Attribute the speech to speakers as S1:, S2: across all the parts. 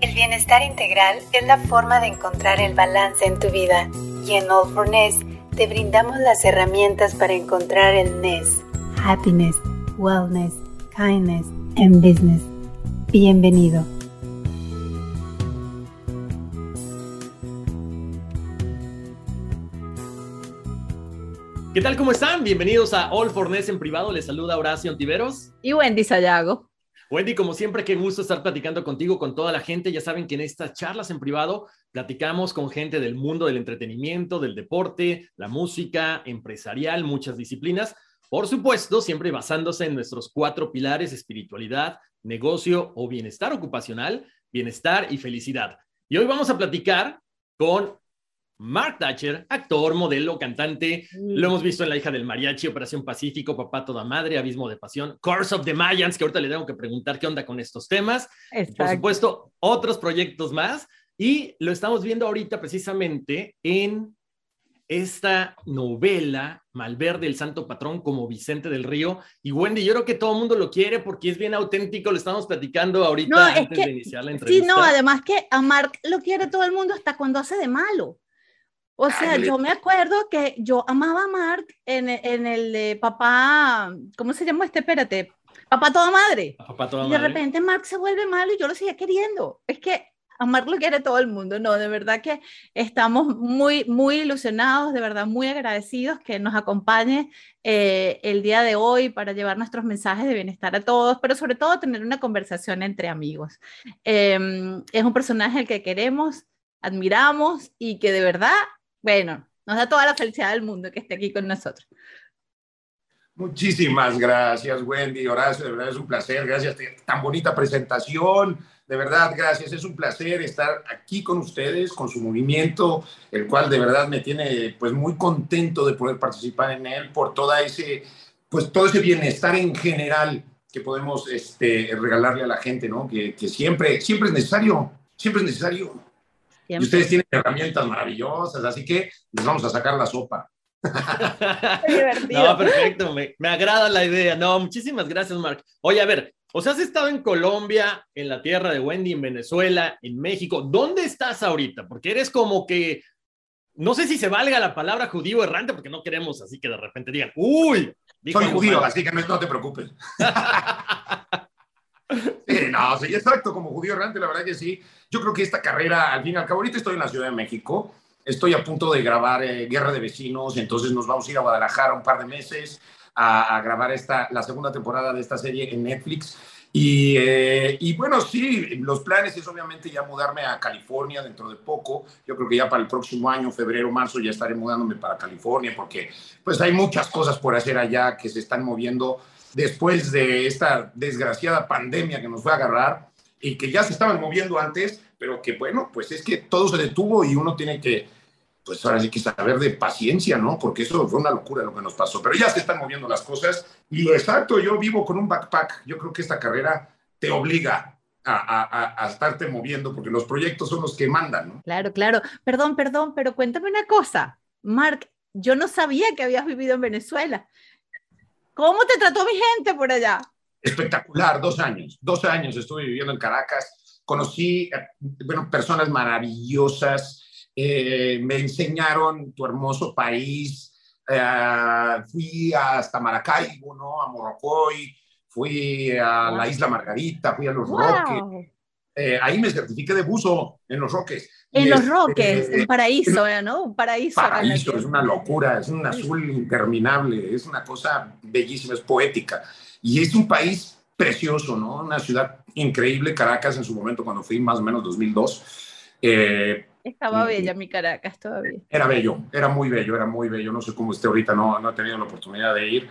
S1: El bienestar integral es la forma de encontrar el balance en tu vida y en All for Ness te brindamos las herramientas para encontrar el Ness. Happiness, Wellness, Kindness and Business. Bienvenido.
S2: ¿Qué tal? ¿Cómo están? Bienvenidos a All for Ness en privado. Les saluda Horacio Antiveros.
S3: Y Wendy Sayago.
S2: Wendy, como siempre, qué gusto estar platicando contigo, con toda la gente. Ya saben que en estas charlas en privado platicamos con gente del mundo del entretenimiento, del deporte, la música, empresarial, muchas disciplinas. Por supuesto, siempre basándose en nuestros cuatro pilares, espiritualidad, negocio o bienestar ocupacional, bienestar y felicidad. Y hoy vamos a platicar con Mark Thatcher, actor, modelo, cantante. Lo hemos visto en La hija del mariachi, Operación Pacífico, Papá toda madre, Abismo de pasión, Course of the Mayans, que ahorita le tengo que preguntar qué onda con estos temas. Por supuesto, otros proyectos más. Y lo estamos viendo ahorita precisamente en esta novela, Malverde, el santo patrón, como Vicente del Río. Y Wendy, yo creo que todo el mundo lo quiere porque es bien auténtico, lo estamos platicando ahorita antes de iniciar la entrevista.
S3: Sí, no, además que a Mark lo quiere todo el mundo hasta cuando hace de malo. O sea, yo me acuerdo que yo amaba a Mark en, en el de papá, ¿cómo se llama este? Espérate, papá toda madre.
S2: Papá toda
S3: y de repente Mark se vuelve malo y yo lo seguía queriendo. Es que a Mark lo quiere todo el mundo, no, de verdad que estamos muy, muy ilusionados, de verdad muy agradecidos que nos acompañe eh, el día de hoy para llevar nuestros mensajes de bienestar a todos, pero sobre todo tener una conversación entre amigos. Eh, es un personaje al que queremos, admiramos y que de verdad bueno, nos da toda la felicidad del mundo que esté aquí con nosotros.
S4: Muchísimas gracias, Wendy, Horacio, de verdad es un placer, gracias, tan bonita presentación, de verdad, gracias, es un placer estar aquí con ustedes, con su movimiento, el cual de verdad me tiene pues muy contento de poder participar en él por toda ese, pues todo ese bienestar en general que podemos este, regalarle a la gente, ¿no? Que, que siempre, siempre es necesario, siempre es necesario. Y ustedes tienen herramientas maravillosas, así que les vamos a sacar la sopa.
S2: no, perfecto, me, me, agrada la idea. No, muchísimas gracias, Mark. Oye, a ver, o sea, has estado en Colombia, en la tierra de Wendy, en Venezuela, en México. ¿Dónde estás ahorita? Porque eres como que, no sé si se valga la palabra judío errante, porque no queremos así que de repente digan, uy.
S4: Soy judío, así que no, no te preocupes. Sí, no, sí, exacto, como judío errante, la verdad que sí. Yo creo que esta carrera, al fin y al cabo, ahorita estoy en la Ciudad de México, estoy a punto de grabar eh, Guerra de Vecinos, entonces nos vamos a ir a Guadalajara un par de meses a, grabar esta, la segunda temporada de esta serie en Netflix. Y, eh, y, bueno, sí, los planes es obviamente ya mudarme a California dentro de poco. Yo creo que ya para el próximo año, febrero, marzo, ya estaré mudándome para California porque pues hay muchas cosas por hacer allá que se están moviendo después de esta desgraciada pandemia que nos fue a agarrar y que ya se estaban moviendo antes, pero que bueno, pues es que todo se detuvo y uno tiene que, pues ahora sí que saber de paciencia, ¿no? Porque eso fue una locura lo que nos pasó, pero ya se están moviendo las cosas y exacto, yo vivo con un backpack, yo creo que esta carrera te obliga a, a, a, estarte moviendo porque los proyectos son los que mandan, ¿no?
S3: Claro, claro. Perdón, perdón, pero cuéntame una cosa, Mark, yo no sabía que habías vivido en Venezuela. ¿Cómo te trató mi gente por allá?
S4: Espectacular, dos años. Dos años estuve viviendo en Caracas. Conocí, eh, bueno, personas maravillosas. Eh, me enseñaron tu hermoso país. Eh, fui hasta Maracaibo, ¿no? A Morrocoy. Fui a la Isla Margarita, fui a Los Roques. eh, ahí me certifiqué de buzo en Los Roques.
S3: En Los Roques, un paraíso, ¿no? Un paraíso.
S4: Paraíso, es una locura, es un azul interminable, es una cosa bellísima, es poética. Y es un país precioso, ¿no? Una ciudad increíble, Caracas en su momento cuando fui, más o menos 2002.
S3: Eh, Estaba bella mi Caracas todavía.
S4: Era bello, era muy bello, era muy bello. No sé cómo esté ahorita, no, no he tenido la oportunidad de ir,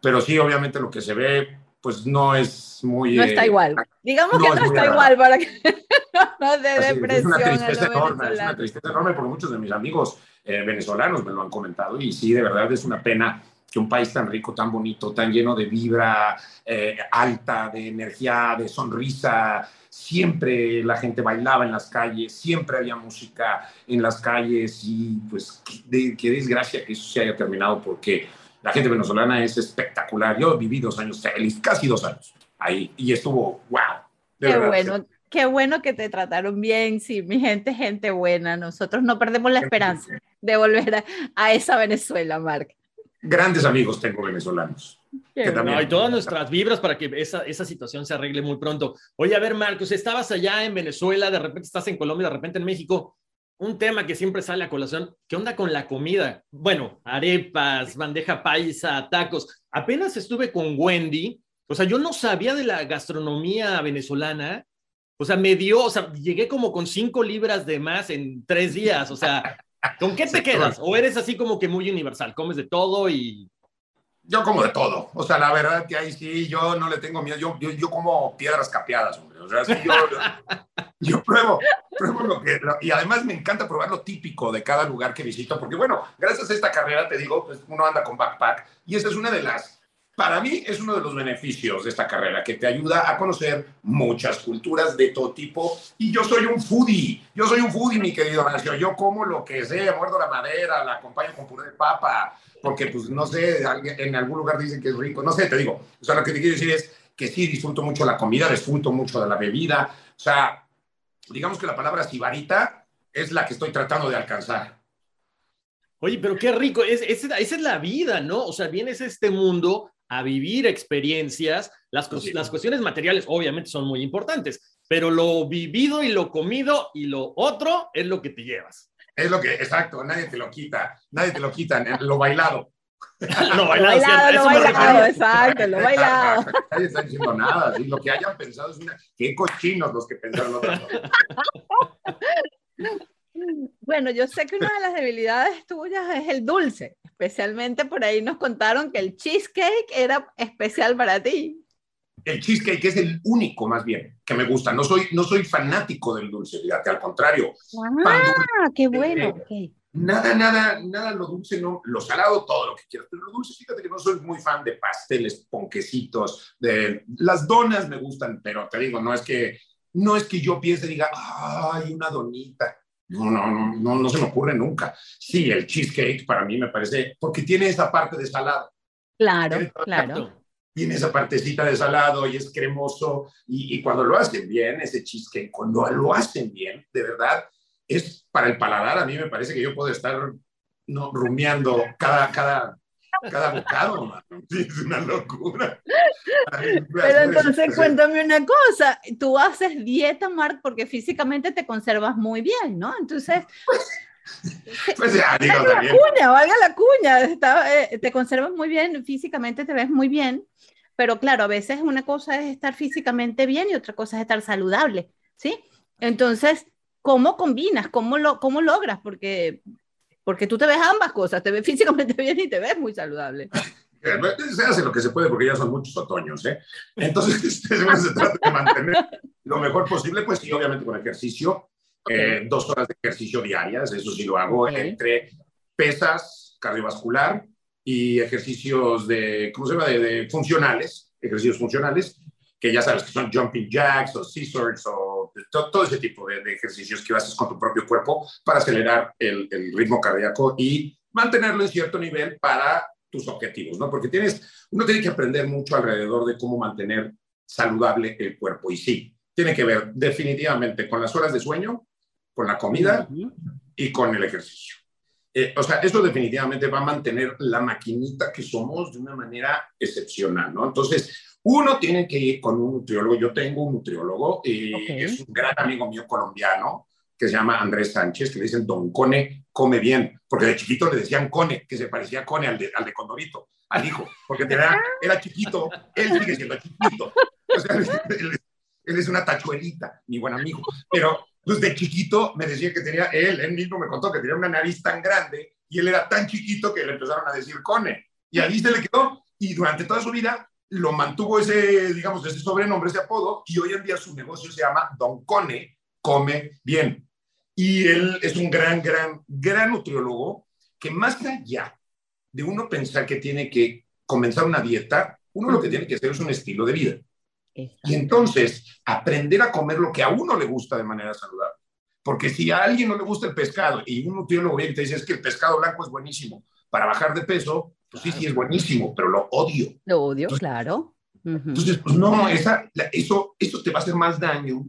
S4: pero sí, obviamente lo que se ve, pues no es muy...
S3: No está eh, igual. Digamos que no está igual para que no de depresión.
S4: Es una tristeza enorme, es una tristeza enorme porque muchos de mis amigos eh, venezolanos me lo han comentado y sí, de verdad es una pena que un país tan rico, tan bonito, tan lleno de vibra eh, alta, de energía, de sonrisa, siempre la gente bailaba en las calles, siempre había música en las calles y pues qué desgracia que eso se haya terminado porque la gente venezolana es espectacular. Yo viví dos años feliz, casi dos años ahí y estuvo, wow.
S3: qué bueno, qué bueno que te trataron bien, sí, mi gente gente buena. Nosotros no perdemos la esperanza de volver a, a esa Venezuela, Marc
S4: grandes amigos tengo venezolanos.
S2: No, y todas nuestras vibras para que esa, esa situación se arregle muy pronto. Oye, a ver, Marcos, estabas allá en Venezuela, de repente estás en Colombia, de repente en México. Un tema que siempre sale a colación, ¿qué onda con la comida? Bueno, arepas, bandeja paisa, tacos. Apenas estuve con Wendy, o sea, yo no sabía de la gastronomía venezolana, o sea, me dio, o sea, llegué como con cinco libras de más en tres días, o sea, ¿Con qué te quedas? ¿O eres así como que muy universal? ¿Comes de todo y...?
S4: Yo como de todo. O sea, la verdad que ahí sí, yo no le tengo miedo. Yo, yo, yo como piedras capeadas, hombre. Sea, sí, yo, yo pruebo, pruebo lo que... y además me encanta probar lo típico de cada lugar que visito. Porque, bueno, gracias a esta carrera, te digo, pues uno anda con backpack. Y esa es una de las para mí es uno de los beneficios de esta carrera, que te ayuda a conocer muchas culturas de todo tipo. Y yo soy un foodie, yo soy un foodie, mi querido Horacio. Yo como lo que sea, muerdo la madera, la acompaño con puré de papa, porque pues no sé, en algún lugar dicen que es rico, no sé, te digo. O sea, lo que te quiero decir es que sí, disfruto mucho la comida, disfruto mucho de la bebida. O sea, digamos que la palabra sibarita es la que estoy tratando de alcanzar.
S2: Oye, pero qué rico, es, esa es la vida, ¿no? O sea, vienes a este mundo a vivir experiencias. Las, las cuestiones materiales obviamente son muy importantes, pero lo vivido y lo comido y lo otro es lo que te llevas.
S4: Es lo que, exacto, nadie te lo quita, nadie te lo quita, lo bailado.
S3: lo bailado, lo bailado, exacto, lo bailado.
S4: Nadie está diciendo nada, lo que hayan pensado es una, qué cochinos los que pensaron otra cosa.
S3: Bueno, yo sé que una de las debilidades tuyas es el dulce. Especialmente por ahí nos contaron que el cheesecake era especial para ti.
S4: El cheesecake es el único, más bien, que me gusta. No soy, no soy fanático del dulce, fíjate, al contrario.
S3: Ah, qué bueno.
S4: Nada, nada, nada lo dulce, no, lo salado, todo lo que quieras. Pero lo dulce, fíjate que no soy muy fan de pasteles, ponquecitos, de las donas me gustan, pero te digo, no es que, no es que yo piense y diga, ay, una donita. No, no, no, no, se me ocurre nunca. Sí, el cheesecake para mí me parece, porque tiene esa parte de salado.
S3: Claro, claro.
S4: Tiene esa partecita de salado y es cremoso. Y, cuando lo hacen bien, ese cheesecake, cuando lo hacen bien, de verdad, es para el paladar. A mí me parece que yo puedo estar no, rumiando cada, cada, cada bocado, es una locura.
S3: Pero entonces cuéntame una cosa, tú haces dieta, Mark, porque físicamente te conservas muy bien, ¿no? Entonces...
S4: Pues ya, digo,
S3: valga la cuña, valga la cuña, eh, te conservas muy bien, físicamente te ves muy bien, pero claro, a veces una cosa es estar físicamente bien y otra cosa es estar saludable, ¿sí? Entonces, ¿cómo combinas? ¿Cómo, lo, cómo logras? Porque porque tú te ves ambas cosas, te ves físicamente bien y te ves muy saludable.
S4: Se hace lo que se puede porque ya son muchos otoños, ¿eh? Entonces, este, se trata de mantener lo mejor posible, pues sí, obviamente con ejercicio, eh, dos horas de ejercicio diarias, eso sí lo hago, entre pesas, cardiovascular y ejercicios de, ¿cómo se llama?, de, funcionales, ejercicios funcionales, que ya sabes que son jumping jacks o scissors o todo, ese tipo de, ejercicios que haces con tu propio cuerpo para acelerar el, ritmo cardíaco y mantenerlo en cierto nivel para tus objetivos, ¿no? Porque tienes, uno tiene que aprender mucho alrededor de cómo mantener saludable el cuerpo. Y sí, tiene que ver definitivamente con las horas de sueño, con la comida y con el ejercicio. Eh, o sea, eso definitivamente va a mantener la maquinita que somos de una manera excepcional, ¿no? Entonces, Uno tiene que ir con un nutriólogo. Yo tengo un nutriólogo, y es un gran amigo mío colombiano que se llama Andrés Sánchez, que le dicen Don Cone come bien, porque de chiquito le decían Cone, que se parecía a Cone al de, al de Condorito, al hijo, porque era, era chiquito, él sigue siendo chiquito. O sea, él, es una tachuelita, mi buen amigo. Pero pues de chiquito me decía que tenía, él, él mismo me contó que tenía una nariz tan grande y él era tan chiquito que le empezaron a decir Cone. Y ahí se le quedó. Y durante toda su vida lo mantuvo ese, digamos, ese sobrenombre, ese apodo, y hoy en día su negocio se llama Don Cone, come bien. Y él es un gran, gran, gran nutriólogo que más allá de uno pensar que tiene que comenzar una dieta, uno lo que tiene que hacer es un estilo de vida. Y entonces aprender a comer lo que a uno le gusta de manera saludable. Porque si a alguien no le gusta el pescado y un nutriólogo viene y te dice es que el pescado blanco es buenísimo para bajar de peso, pues sí, sí es buenísimo, pero lo odio.
S3: Lo odio, claro.
S4: Entonces, pues no, esa, eso, eso te va a hacer más daño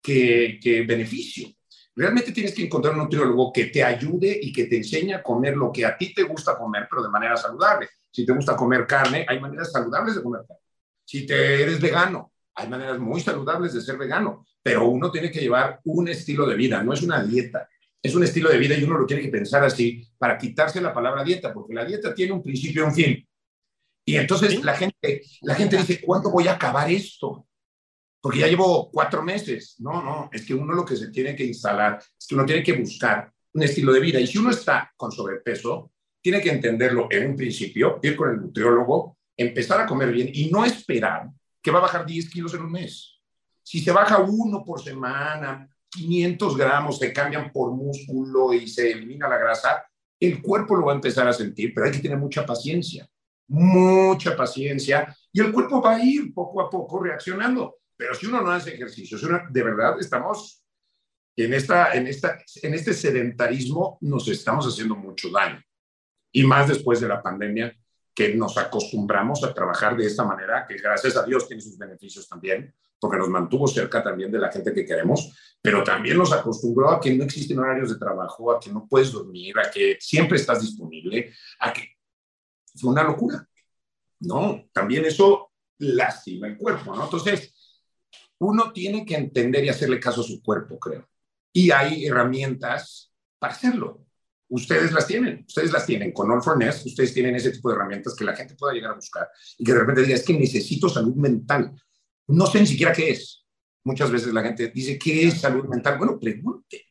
S4: que, que beneficio. Realmente tienes que encontrar un nutriólogo que te ayude y que te enseñe a comer lo que a ti te gusta comer, pero de manera saludable. Si te gusta comer carne, hay maneras saludables de comer carne. Si te eres vegano, hay maneras muy saludables de ser vegano, pero uno tiene que llevar un estilo de vida, no es una dieta es un estilo de vida y uno lo tiene que pensar así para quitarse la palabra dieta, porque la dieta tiene un principio y un fin. Y entonces la, gente, la gente dice, ¿cuándo voy a acabar esto? Porque ya llevo cuatro meses. No, no, es que uno lo que se tiene que instalar es que uno tiene que buscar un estilo de vida. Y si uno está con sobrepeso, tiene que entenderlo en un principio, ir con el nutriólogo, empezar a comer bien y no esperar que va a bajar 10 kilos en un mes. Si se baja uno por semana, 500 gramos se cambian por músculo y se elimina la grasa, el cuerpo lo va a empezar a sentir, pero hay que tener mucha paciencia, mucha paciencia, y el cuerpo va a ir poco a poco reaccionando. Pero si uno no hace ejercicio, de verdad estamos en, esta, en, esta, en este sedentarismo, nos estamos haciendo mucho daño. Y más después de la pandemia, que nos acostumbramos a trabajar de esta manera, que gracias a Dios tiene sus beneficios también, porque nos mantuvo cerca también de la gente que queremos, pero también nos acostumbró a que no existen horarios de trabajo, a que no puedes dormir, a que siempre estás disponible, a que fue una locura. No, también eso lastima el cuerpo, ¿no? Entonces, uno tiene que entender y hacerle caso a su cuerpo, creo. Y hay herramientas para hacerlo. Ustedes las tienen, ustedes las tienen. Con All for Nest, ustedes tienen ese tipo de herramientas que la gente pueda llegar a buscar y que de repente diga, es que necesito salud mental no sé ni siquiera qué es. Muchas veces la gente dice, ¿qué es salud mental? Bueno, pregunte.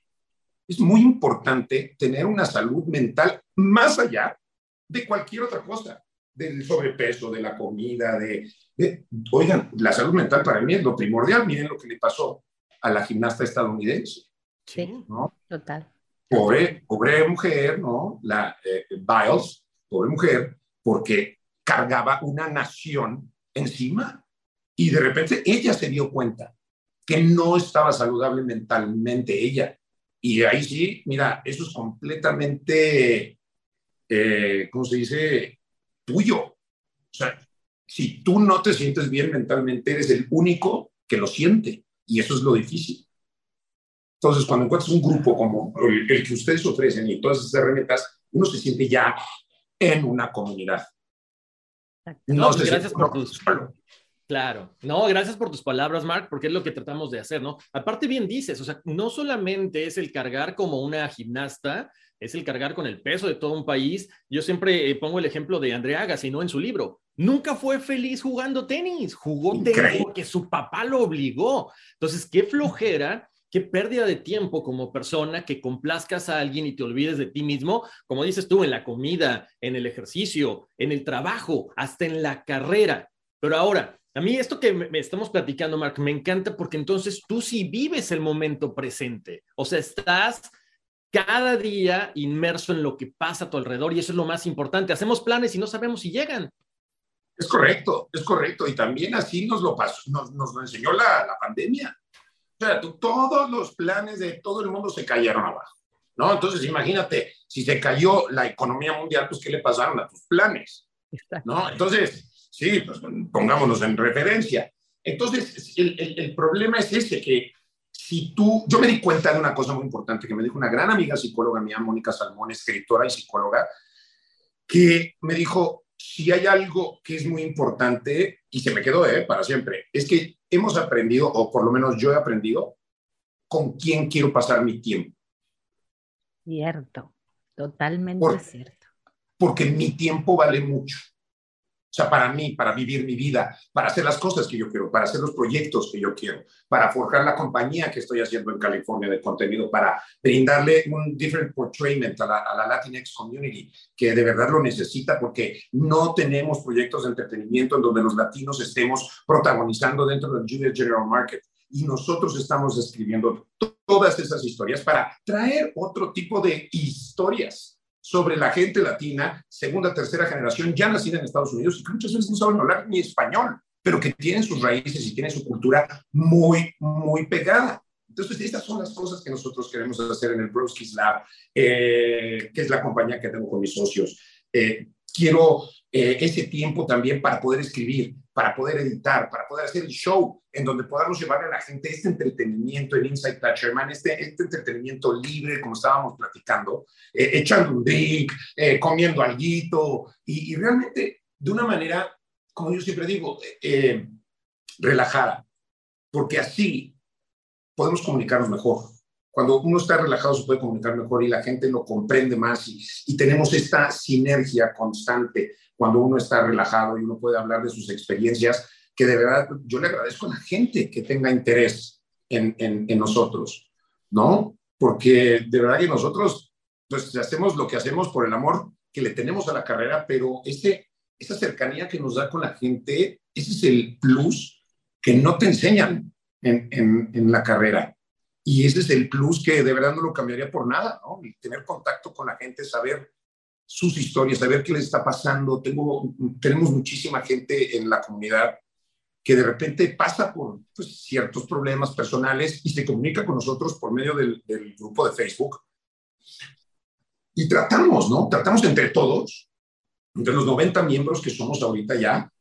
S4: Es muy importante tener una salud mental más allá de cualquier otra cosa, del sobrepeso, de la comida, de, Oigan, la salud mental para mí es lo primordial. Miren lo que le pasó a la gimnasta estadounidense.
S3: Sí, ¿no? total.
S4: Pobre, pobre mujer, ¿no? La eh, Biles, pobre mujer, porque cargaba una nación encima y de repente ella se dio cuenta que no estaba saludable mentalmente ella. Y ahí sí, mira, eso es completamente, eh, ¿cómo se dice? Tuyo. O sea, si tú no te sientes bien mentalmente, eres el único que lo siente. Y eso es lo difícil. Entonces, cuando encuentras un grupo como el, que ustedes ofrecen y todas esas herramientas, uno se siente ya en una comunidad.
S2: No, pues gracias por tus, Claro, no, gracias por tus palabras, Mark, porque es lo que tratamos de hacer, ¿no? Aparte, bien dices, o sea, no solamente es el cargar como una gimnasta, es el cargar con el peso de todo un país. Yo siempre eh, pongo el ejemplo de Andrea Agassi, ¿no? En su libro. Nunca fue feliz jugando tenis, jugó tenis porque su papá lo obligó. Entonces, qué flojera qué pérdida de tiempo como persona que complazcas a alguien y te olvides de ti mismo, como dices tú, en la comida, en el ejercicio, en el trabajo, hasta en la carrera. Pero ahora, a mí esto que me estamos platicando, Mark, me encanta porque entonces tú sí vives el momento presente. O sea, estás cada día inmerso en lo que pasa a tu alrededor y eso es lo más importante. Hacemos planes y no sabemos si llegan.
S4: Es correcto, es correcto. Y también así nos lo, pasó, nos, lo enseñó la, la pandemia. O sea, todos los planes de todo el mundo se cayeron abajo. ¿no? Entonces, imagínate, si se cayó la economía mundial, pues, ¿qué le pasaron a tus planes? ¿no? Entonces, Sí, pues pongámonos en referencia. Entonces, el, el, problema es ese, que si tú, yo me di cuenta de una cosa muy importante que me dijo una gran amiga psicóloga mía, Mónica Salmón, escritora y psicóloga, que me dijo, si hay algo que es muy importante y se me quedó ¿eh? para siempre, es que hemos aprendido, o por lo menos yo he aprendido, con quién quiero pasar mi tiempo.
S3: Cierto, totalmente cierto.
S4: Porque mi tiempo vale mucho. Sea, para mí, para vivir mi vida, para hacer las cosas que yo quiero, para hacer los proyectos que yo quiero, para forjar la compañía que estoy haciendo en California de contenido, para brindarle un different portrayment a la, a la Latinx community, que de verdad lo necesita porque no tenemos proyectos de entretenimiento en donde los latinos estemos protagonizando dentro del Junior General Market y nosotros estamos escribiendo todas esas historias para traer otro tipo de historias sobre la gente latina, segunda, tercera generación, ya nacida en Estados Unidos y que muchas veces no saben hablar ni español, pero que tienen sus raíces y tienen su cultura muy, muy pegada. Entonces, estas son las cosas que nosotros queremos hacer en el Broskis Lab, eh, que es la compañía que tengo con mis socios. Eh, quiero eh, ese tiempo también para poder escribir, para poder editar, para poder hacer el show, en donde podamos llevarle a la gente este entretenimiento en Inside Thatcherman, este, este entretenimiento libre, como estábamos platicando, eh, echando un drink, eh, comiendo algo, y, y, realmente de una manera, como yo siempre digo, relajada, porque así podemos comunicarnos mejor. Cuando uno está relajado se puede comunicar mejor y la gente lo comprende más y, y tenemos esta sinergia constante cuando uno está relajado y uno puede hablar de sus experiencias, que de verdad yo le agradezco a la gente que tenga interés en, en, nosotros, ¿no? Porque de verdad que nosotros pues hacemos lo que hacemos por el amor que le tenemos a la carrera, pero ese, esa cercanía que nos da con la gente, ese es el plus que no te enseñan en, en, en la carrera. Y ese es el plus que de verdad no lo cambiaría por nada, ¿no? Y tener contacto con la gente, saber sus historias, saber qué les está pasando. Tengo, tenemos muchísima gente en la comunidad que de repente pasa por pues, ciertos problemas personales y se comunica con nosotros por medio del, grupo de Facebook. Y tratamos, ¿no? Tratamos entre todos, entre los 90 miembros que somos ahorita ya,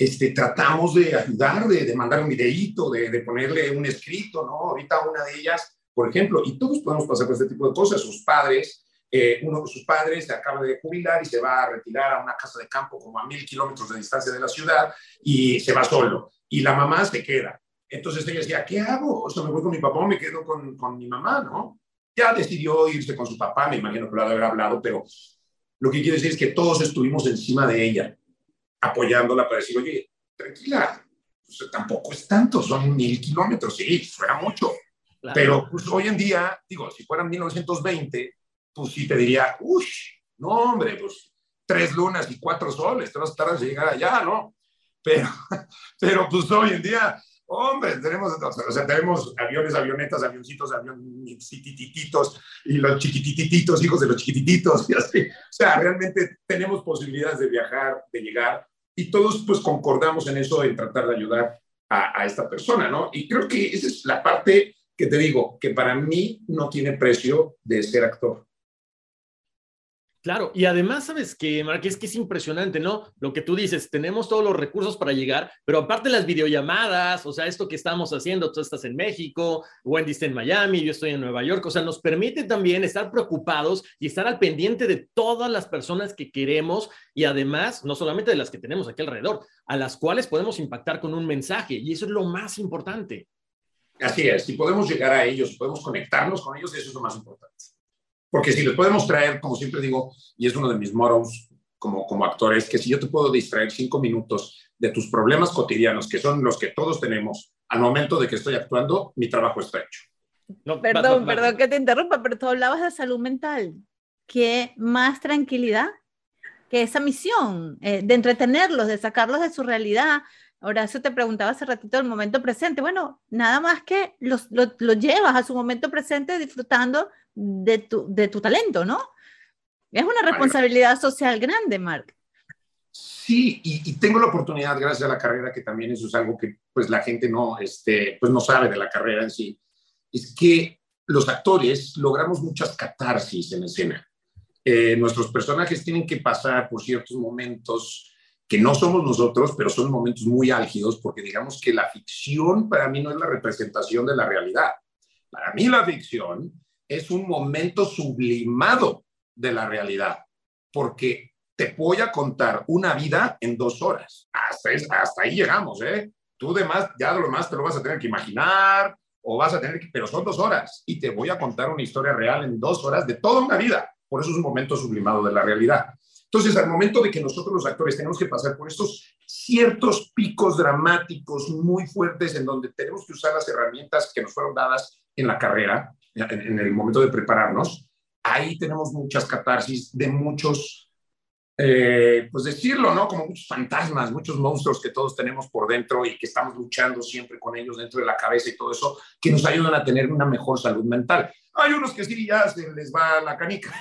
S4: este, tratamos de ayudar, de, de mandar un videíto, de, de, ponerle un escrito, ¿no? Ahorita una de ellas, por ejemplo, y todos podemos pasar por este tipo de cosas, sus padres eh, uno de sus padres se acaba de jubilar y se va a retirar a una casa de campo como a mil kilómetros de distancia de la ciudad y se va solo. Y la mamá se queda. Entonces ella decía, ¿qué hago? O sea, me voy con mi papá o me quedo con, con mi mamá, ¿no? Ya decidió irse con su papá, me imagino que lo ha de haber hablado, pero lo que quiero decir es que todos estuvimos encima de ella, apoyándola para decir, oye, tranquila, pues, tampoco es tanto, son mil kilómetros, sí, suena mucho. Pero pues, hoy en día, digo, si fueran 1920, pues sí te diría, uy, no hombre, pues tres lunas y cuatro soles, tres tardes de llegar allá, ¿no? Pero, pero pues hoy en día, hombre, tenemos, o sea, tenemos aviones, avionetas, avioncitos, avioncitititos y los chiquitititos, hijos de los chiquitititos, y así. O sea, realmente tenemos posibilidades de viajar, de llegar, y todos pues concordamos en eso, en tratar de ayudar a, a esta persona, ¿no? Y creo que esa es la parte que te digo, que para mí no tiene precio de ser actor.
S2: Claro, y además, ¿sabes qué, Mark? Es que es impresionante, ¿no? Lo que tú dices, tenemos todos los recursos para llegar, pero aparte las videollamadas, o sea, esto que estamos haciendo, tú estás en México, Wendy está en Miami, yo estoy en Nueva York, o sea, nos permite también estar preocupados y estar al pendiente de todas las personas que queremos y además, no solamente de las que tenemos aquí alrededor, a las cuales podemos impactar con un mensaje, y eso es lo más importante.
S4: Así es, si podemos llegar a ellos, podemos conectarnos con ellos, eso es lo más importante. Porque si les podemos traer, como siempre digo, y es uno de mis moros como, como actor, es que si yo te puedo distraer cinco minutos de tus problemas cotidianos, que son los que todos tenemos, al momento de que estoy actuando, mi trabajo está hecho.
S3: No, perdón, perdón que te interrumpa, pero tú hablabas de salud mental. ¿Qué más tranquilidad que esa misión eh, de entretenerlos, de sacarlos de su realidad? Ahora, eso te preguntaba hace ratito del momento presente. Bueno, nada más que los, lo, lo llevas a su momento presente disfrutando de tu, de tu talento, ¿no? Es una responsabilidad social grande, Mark.
S4: Sí, y, tengo la oportunidad, gracias a la carrera, que también eso es algo que pues la gente no, este, pues no sabe de la carrera en sí, es que los actores logramos muchas catarsis en escena. Eh, nuestros personajes tienen que pasar por ciertos momentos que no somos nosotros, pero son momentos muy álgidos, porque digamos que la ficción para mí no es la representación de la realidad. Para mí la ficción es un momento sublimado de la realidad, porque te voy a contar una vida en dos horas. Hasta, ahí llegamos, ¿eh? Tú demás, ya lo demás te lo vas a tener que imaginar o vas a tener que, pero son dos horas y te voy a contar una historia real en dos horas de toda una vida. Por eso es un momento sublimado de la realidad. Entonces, al momento de que nosotros los actores tenemos que pasar por estos ciertos picos dramáticos muy fuertes en donde tenemos que usar las herramientas que nos fueron dadas en la carrera, en, el momento de prepararnos, ahí tenemos muchas catarsis de muchos eh, pues decirlo, ¿no? Como muchos fantasmas, muchos monstruos que todos tenemos por dentro y que estamos luchando siempre con ellos dentro de la cabeza y todo eso, que nos ayudan a tener una mejor salud mental. Hay unos que sí, ya se les va la canica.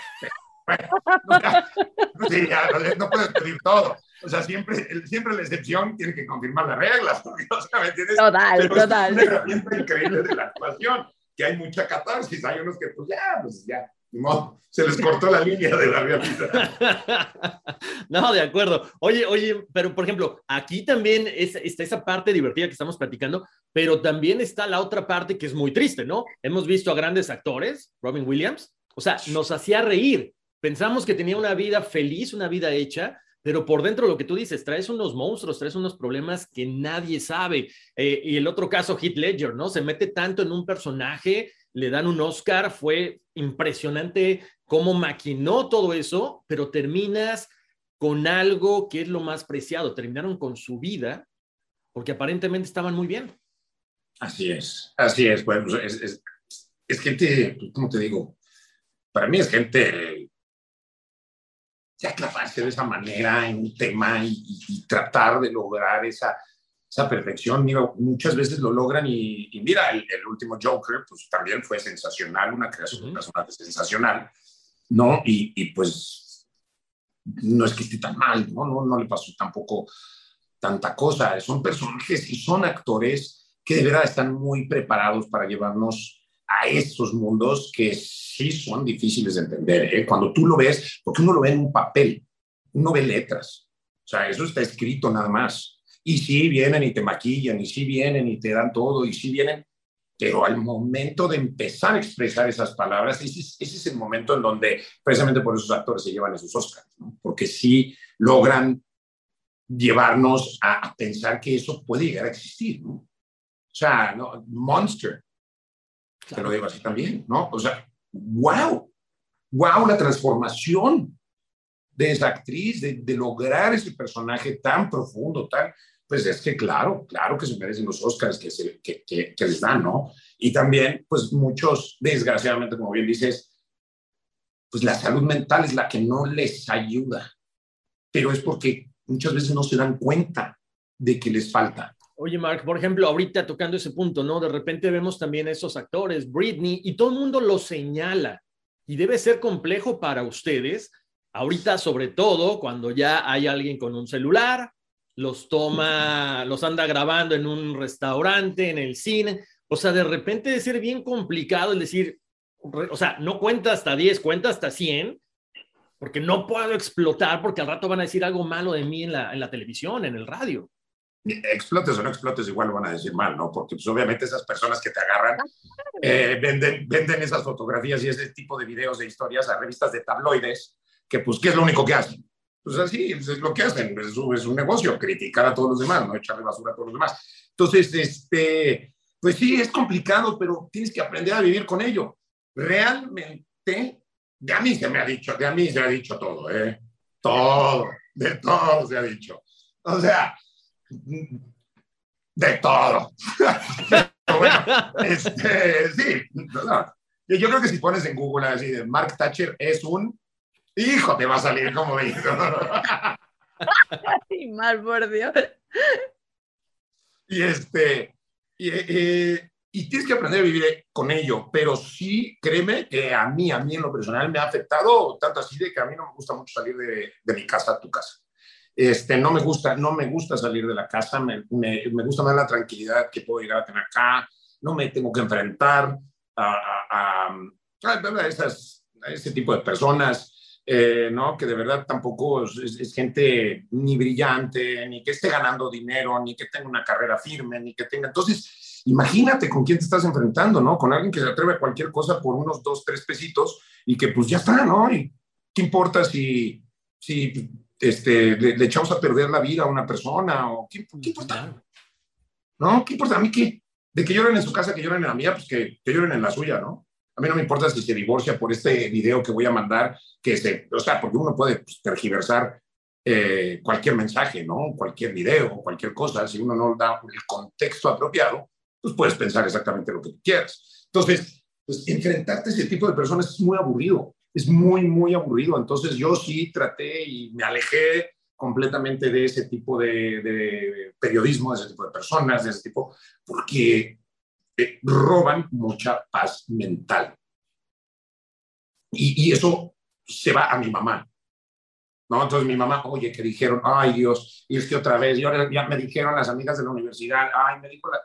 S4: sí, ya, no puedes pedir todo. O sea, siempre, siempre la excepción tiene que confirmar las reglas. ¿me entiendes?
S3: Total, total.
S4: Es una herramienta increíble de la actuación, que hay mucha catarsis. Hay unos que, pues ya, pues ya, no, se les cortó la línea de la realidad.
S2: no, de acuerdo. Oye, oye, pero por ejemplo, aquí también es, está esa parte divertida que estamos platicando, pero también está la otra parte que es muy triste, ¿no? Hemos visto a grandes actores, Robin Williams, o sea, nos hacía reír. Pensamos que tenía una vida feliz, una vida hecha, pero por dentro lo que tú dices, traes unos monstruos, traes unos problemas que nadie sabe. Eh, y el otro caso, Heath Ledger, ¿no? Se mete tanto en un personaje le dan un Oscar, fue impresionante cómo maquinó todo eso, pero terminas con algo que es lo más preciado, terminaron con su vida, porque aparentemente estaban muy bien.
S4: Así es, así es, bueno, pues, es, es, gente, ¿cómo te digo? Para mí es gente ya clavarse de esa manera en un tema y tratar de lograr esa, esa perfección, mira, muchas veces lo logran y, mira, el, último Joker, pues también fue sensacional, una creación de personaje sensacional, ¿no? Y, y, pues no es que esté tan mal, ¿no? ¿no? No le pasó tampoco tanta cosa, son personajes y son actores que de verdad están muy preparados para llevarnos a estos mundos que sí son difíciles de entender, ¿eh? Cuando tú lo ves, porque uno lo ve en un papel, uno ve letras, o sea, eso está escrito nada más y sí vienen y te maquillan, y sí vienen y te dan todo, y sí vienen, pero al momento de empezar a expresar esas palabras, ese es, el momento en donde precisamente por esos actores se llevan esos Oscars, porque sí logran llevarnos a, pensar que eso puede llegar a existir, ¿no? O sea, ¿no? Monster, te lo digo así también, ¿no? O sea, wow, wow, la transformación de esa actriz, de, lograr ese personaje tan profundo, tan, pues es que claro, claro que se merecen los Oscars que, se, que, les dan, ¿no? Y también, pues muchos, desgraciadamente, como bien dices, pues la salud mental es la que no les ayuda, pero es porque muchas veces no se dan cuenta de que les falta.
S2: Oye, Mark, por ejemplo, ahorita tocando ese punto, ¿no? De repente vemos también a esos actores, Britney, y todo el mundo lo señala. Y debe ser complejo para ustedes, ahorita sobre todo cuando ya hay alguien con un celular, los toma, los anda grabando en un restaurante, en el cine. O sea, de repente debe ser bien complicado el decir, o sea, no cuenta hasta 10, cuenta hasta 100, porque no puedo explotar porque al rato van a decir algo malo de mí en la televisión, en el radio.
S4: Explotes o no explotes, igual lo van a decir mal, ¿no? Porque pues, obviamente esas personas que te agarran eh, venden, venden esas fotografías y ese tipo de videos de historias a revistas de tabloides, que pues, ¿qué es lo único que hacen? Pues así es lo que hacen, es, es, un negocio, criticar a todos los demás, no echarle basura a todos los demás. Entonces, este, pues sí, es complicado, pero tienes que aprender a vivir con ello. Realmente, de a mí se me ha dicho, de a mí se ha dicho todo, ¿eh? Todo, de todo se ha dicho. O sea, de todo. bueno, este, sí, yo creo que si pones en Google así de Mark Thatcher es un Hijo, te va a salir como hijo.
S3: y mal, por Dios.
S4: Y este, y, tienes que aprender a vivir con ello, pero sí, créeme que a mí, a mí en lo personal me ha afectado tanto así de que a mí no me gusta mucho salir de, mi casa a tu casa. Este, no me gusta, no me gusta salir de la casa, me, me, gusta más la tranquilidad que puedo llegar a tener acá, no me tengo que enfrentar a, a, a, a, esas, ese tipo de personas eh, ¿no? Que de verdad tampoco es, gente ni brillante, ni que esté ganando dinero, ni que tenga una carrera firme, ni que tenga... Entonces, imagínate con quién te estás enfrentando, ¿no? Con alguien que se atreve a cualquier cosa por unos dos, tres pesitos y que pues ya está, ¿no? Y qué importa si, si este, le, echamos a perder la vida a una persona, o ¿qué, importa? ¿No? ¿Qué importa? ¿A mí qué? De que lloren en su casa, que lloren en la mía, pues que, que lloren en la suya, ¿no? A mí no me importa si se divorcia por este video que voy a mandar, que se, o sea, porque uno puede pues, tergiversar eh, cualquier mensaje, ¿no? Cualquier video, cualquier cosa, si uno no da el contexto apropiado, pues puedes pensar exactamente lo que quieras. Entonces, pues enfrentarte a ese tipo de personas es muy aburrido es muy, muy aburrido. Entonces yo sí traté y me alejé completamente de ese tipo de, periodismo, de ese tipo de personas, de ese tipo, porque eh, roban mucha paz mental. Y, eso se va a mi mamá. ¿no? Entonces mi mamá, oye, que dijeron, ay Dios, que otra vez, y ahora ya me dijeron las amigas de la universidad, ay, me dijo la...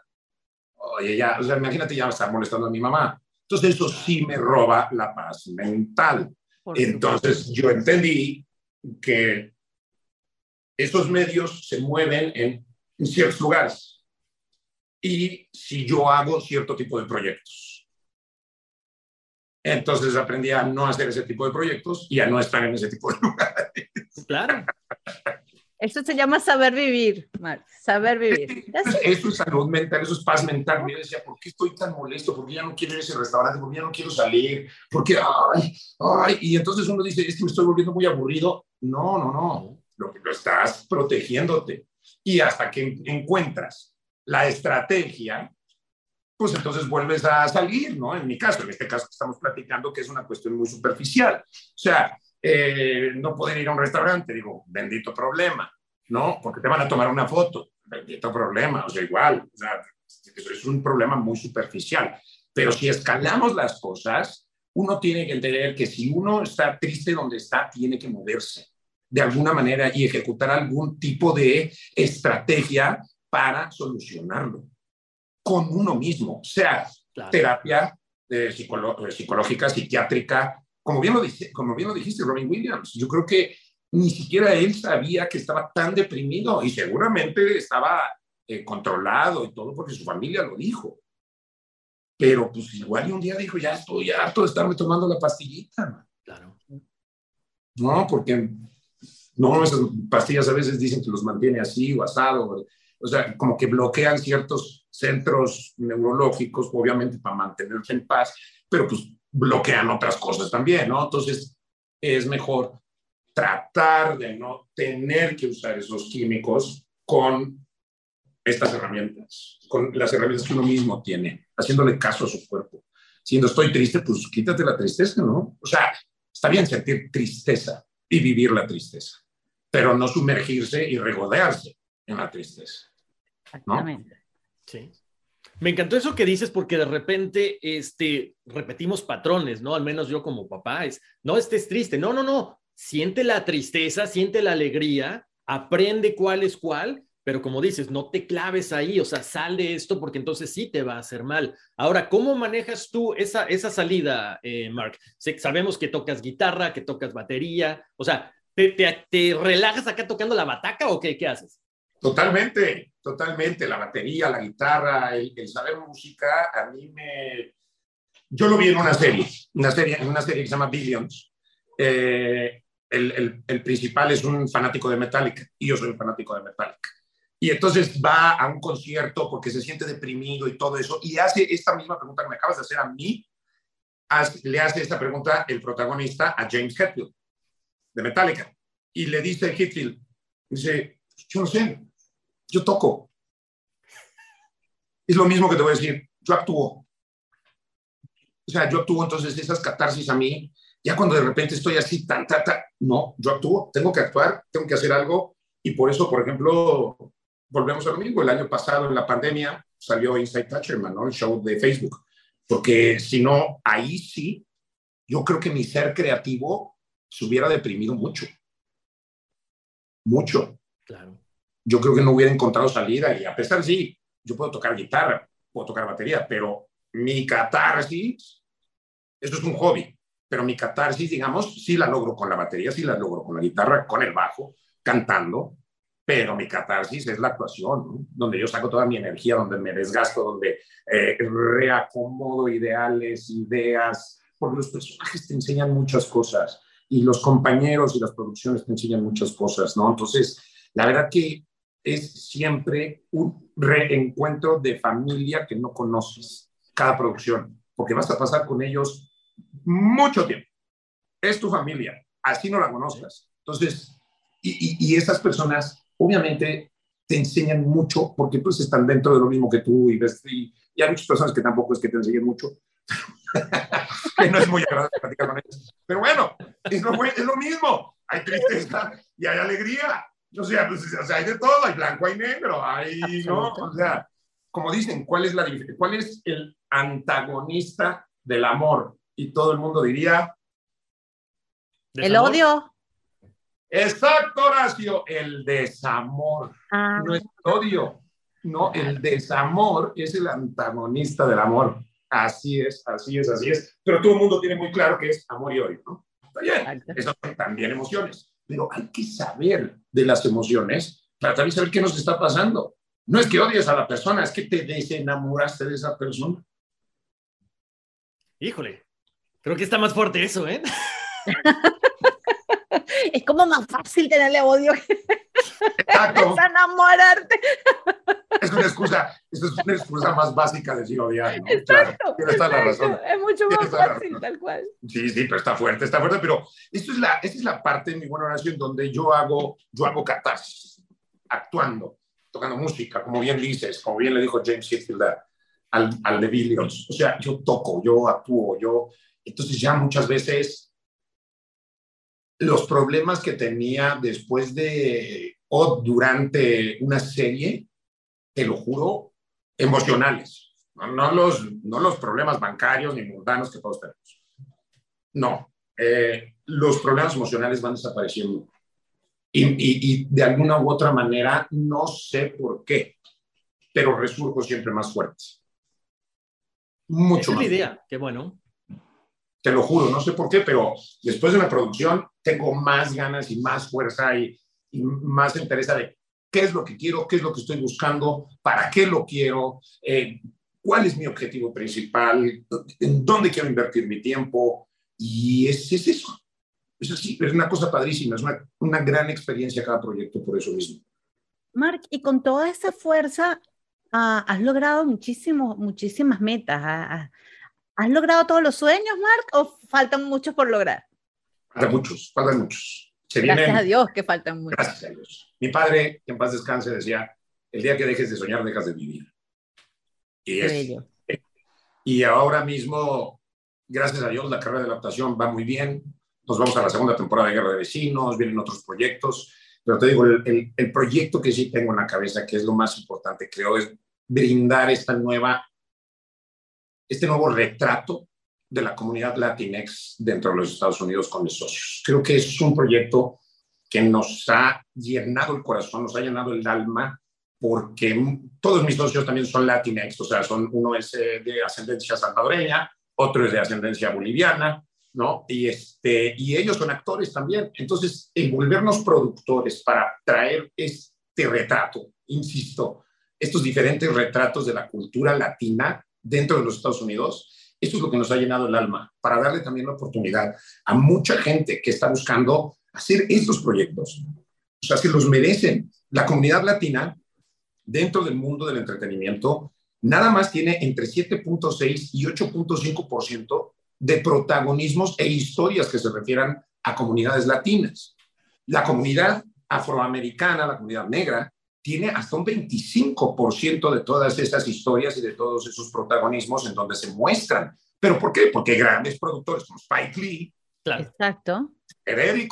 S4: Oye, ya, o sea, imagínate ya estar molestando a mi mamá. Entonces eso sí me roba la paz mental. Entonces yo entendí que esos medios se mueven en, ciertos lugares y si yo hago cierto tipo de proyectos. Entonces aprendí a no hacer ese tipo de proyectos y a no estar en ese tipo de lugares.
S2: Claro.
S3: Eso se llama saber vivir, Mark, saber vivir.
S4: Eso es salud mental, eso es paz mental. Yo decía, ¿por qué estoy tan molesto? ¿Por qué ya no quiero ir a ese restaurante? ¿Por qué ya no quiero salir? ¿Por qué? Ay, ay. Y entonces uno dice, es que me estoy volviendo muy aburrido. No, no, no. Lo lo estás protegiéndote. Y hasta que encuentras la estrategia, pues entonces vuelves a salir, ¿no? En mi caso, en este caso que estamos platicando, que es una cuestión muy superficial. O sea, eh, no poder ir a un restaurante, digo, bendito problema, ¿no? Porque te van a tomar una foto, bendito problema, o sea, igual, o sea, es un problema muy superficial. Pero si escalamos las cosas, uno tiene que entender que si uno está triste donde está, tiene que moverse de alguna manera y ejecutar algún tipo de estrategia para solucionarlo con uno mismo, sea terapia eh, psicológica, psiquiátrica, como bien, lo como bien lo dijiste, Robin Williams, yo creo que ni siquiera él sabía que estaba tan deprimido y seguramente estaba eh, controlado y todo porque su familia lo dijo. Pero pues igual y un día dijo, ya estoy harto de estarme tomando la pastillita.
S2: Claro.
S4: No, porque no, esas pastillas a veces dicen que los mantiene así o asado, o sea, como que bloquean ciertos centros neurológicos, obviamente para mantenerse en paz, pero pues bloquean otras cosas también, ¿no? Entonces, es mejor tratar de no tener que usar esos químicos con estas herramientas, con las herramientas que uno mismo tiene, haciéndole caso a su cuerpo. Si no estoy triste, pues quítate la tristeza, ¿no? O sea, está bien sentir tristeza y vivir la tristeza, pero no sumergirse y regodearse en la tristeza. ¿no? Exactamente.
S2: Sí. Me encantó eso que dices porque de repente este, repetimos patrones, ¿no? Al menos yo como papá es, no estés triste, no, no, no, siente la tristeza, siente la alegría, aprende cuál es cuál, pero como dices, no te claves ahí, o sea, sal de esto porque entonces sí te va a hacer mal. Ahora, ¿cómo manejas tú esa, esa salida, eh, Mark? Sabemos que tocas guitarra, que tocas batería, o sea, ¿te, te, te relajas acá tocando la bataca o qué, qué haces?
S4: Totalmente, totalmente. La batería, la guitarra, el, saber música, a mí me... Yo lo vi en una serie, una serie, una serie que se llama Billions. Eh, el, el, principal es un fanático de Metallica y yo soy un fanático de Metallica. Y entonces va a un concierto porque se siente deprimido y todo eso y hace esta misma pregunta que me acabas de hacer a mí, le hace esta pregunta el protagonista a James Hetfield de Metallica y le dice Hetfield, dice, yo no sé, yo toco. Es lo mismo que te voy a decir, yo actúo. O sea, yo actúo, entonces esas catarsis a mí, ya cuando de repente estoy así, tan, tan, tan, no, yo actúo, tengo que actuar, tengo que hacer algo. Y por eso, por ejemplo, volvemos a lo mismo. El año pasado, en la pandemia, salió Inside Toucherman, ¿no? El show de Facebook. Porque si no, ahí sí, yo creo que mi ser creativo se hubiera deprimido mucho. Mucho.
S2: Claro
S4: yo creo que no hubiera encontrado salida. Y a pesar sí, yo puedo tocar guitarra, puedo tocar batería, pero mi catarsis, eso es un hobby, pero mi catarsis, digamos, sí la logro con la batería, sí la logro con la guitarra, con el bajo, cantando, pero mi catarsis es la actuación, donde yo saco toda mi energía, donde me desgasto, donde eh, reacomodo ideales, ideas, porque los personajes te enseñan muchas cosas y los compañeros y las producciones te enseñan muchas cosas, ¿no? Entonces, la verdad que es siempre un reencuentro de familia que no conoces, cada producción, porque vas a pasar con ellos mucho tiempo. Es tu familia, así no la conozcas. Entonces, y, y, esas personas, obviamente, te enseñan mucho porque pues están dentro de lo mismo que tú y, ves, y, y hay muchas personas que tampoco es que te enseñen mucho, que no es muy agradable platicar con ellos. Pero bueno, es lo, es lo mismo. Hay tristeza y hay alegría. O sea, pues, o sea, hay de todo, hay blanco, hay negro, hay, ¿no? O sea, como dicen, ¿cuál es, la, ¿cuál es el antagonista del amor? Y todo el mundo diría...
S3: El odio.
S4: Exacto, Horacio, el desamor. Ah. No es odio, no, el desamor es el antagonista del amor. Así es, así es, así es. Pero todo el mundo tiene muy claro que es amor y odio, ¿no? Está bien, eso también emociones. Pero hay que saber de las emociones para también saber qué nos está pasando. No es que odies a la persona, es que te desenamoraste de esa persona.
S2: Híjole, creo que está más fuerte eso, ¿eh?
S3: es como más fácil tenerle odio.
S4: Exacto.
S3: es enamorarte.
S4: Es una excusa, es una excusa más básica de decir odiar, ¿no?
S3: Exacto.
S4: Claro, la razón.
S3: Es mucho más fácil, tal cual.
S4: Sí, sí, pero está fuerte, está fuerte, pero esto es la, esta es la parte de mi buena oración donde yo hago, yo hago catarsis, actuando, tocando música, como bien dices, como bien le dijo James Hetfield al, al de Billions. O sea, yo toco, yo actúo, yo... Entonces ya muchas veces los problemas que tenía después de o durante una serie, te lo juro, emocionales. No, los, no los problemas bancarios ni mundanos que todos tenemos. No, eh, los problemas emocionales van desapareciendo. Y, y, de alguna u otra manera, no sé por qué, pero resurjo siempre más fuerte.
S2: Mucho Esa es la idea, qué bueno.
S4: Te lo juro, no sé por qué, pero después de la producción tengo más ganas y más fuerza y, más interés de qué es lo que quiero, qué es lo que estoy buscando, para qué lo quiero, eh, cuál es mi objetivo principal, en dónde quiero invertir mi tiempo. Y es, es eso. Es así, es una cosa padrísima, es una, una gran experiencia cada proyecto por eso mismo.
S3: Mark, y con toda esa fuerza, ah, has logrado muchísimo, muchísimas metas. Ah, ah, ¿Has logrado todos los sueños, Mark, o faltan muchos por lograr?
S4: Faltan muchos, faltan muchos.
S3: Gracias a Dios que faltan muchos.
S4: Gracias a Dios. Mi padre, en paz descanse, decía, el día que dejes de soñar, dejas de vivir. Y, es, y ahora mismo, gracias a Dios, la carrera de adaptación va muy bien. Nos vamos a la segunda temporada de Guerra de Vecinos, vienen otros proyectos. Pero te digo, el, el proyecto que sí tengo en la cabeza, que es lo más importante, creo, es brindar esta nueva, este nuevo retrato de la comunidad Latinex dentro de los Estados Unidos con mis socios. Creo que es un proyecto que nos ha llenado el corazón, nos ha llenado el alma, porque todos mis socios también son Latinex, o sea, son, uno es eh, de ascendencia salvadoreña, otro es de ascendencia boliviana, ¿no? Y, este, y ellos son actores también. Entonces, el volvernos productores para traer este retrato, insisto, estos diferentes retratos de la cultura latina dentro de los Estados Unidos, esto es lo que nos ha llenado el alma, para darle también la oportunidad a mucha gente que está buscando hacer estos proyectos. O sea, que los merecen. La comunidad latina, dentro del mundo del entretenimiento, nada más tiene entre 7.6 y 8.5% de protagonismos e historias que se refieran a comunidades latinas. La comunidad afroamericana, la comunidad negra, tiene hasta un 25% de todas esas historias y de todos esos protagonismos en donde se muestran. ¿Pero por qué? Porque grandes productores como Spike Lee,
S3: claro. Exacto.
S4: se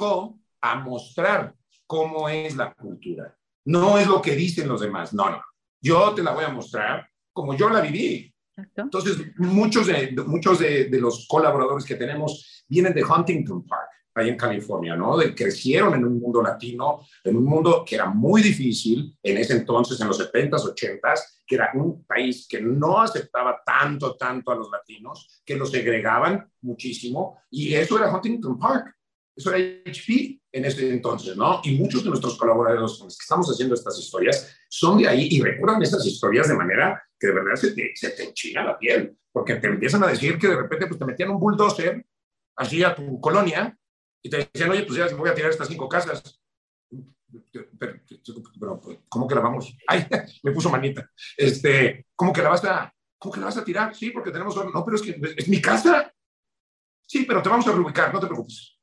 S4: a mostrar cómo es la cultura. No es lo que dicen los demás, no, no. Yo te la voy a mostrar como yo la viví. Exacto. Entonces, muchos, de, muchos de, de los colaboradores que tenemos vienen de Huntington Park ahí en California, ¿no? De, crecieron en un mundo latino, en un mundo que era muy difícil en ese entonces, en los 70s, 80s, que era un país que no aceptaba tanto, tanto a los latinos, que los segregaban muchísimo, y eso era Huntington Park, eso era HP en ese entonces, ¿no? Y muchos de nuestros colaboradores con los que estamos haciendo estas historias son de ahí y recuerdan esas historias de manera que de verdad se te, se te enchina la piel, porque te empiezan a decir que de repente pues, te metían un bulldozer así a tu colonia Y te decían, oye, pues ya voy a tirar estas cinco casas. Pero, ¿cómo que la vamos? Ay, me puso manita. Este, ¿cómo que la vas a, cómo que la vas a tirar? Sí, porque tenemos, no, pero es que es mi casa. Sí, pero te vamos a reubicar, no te preocupes.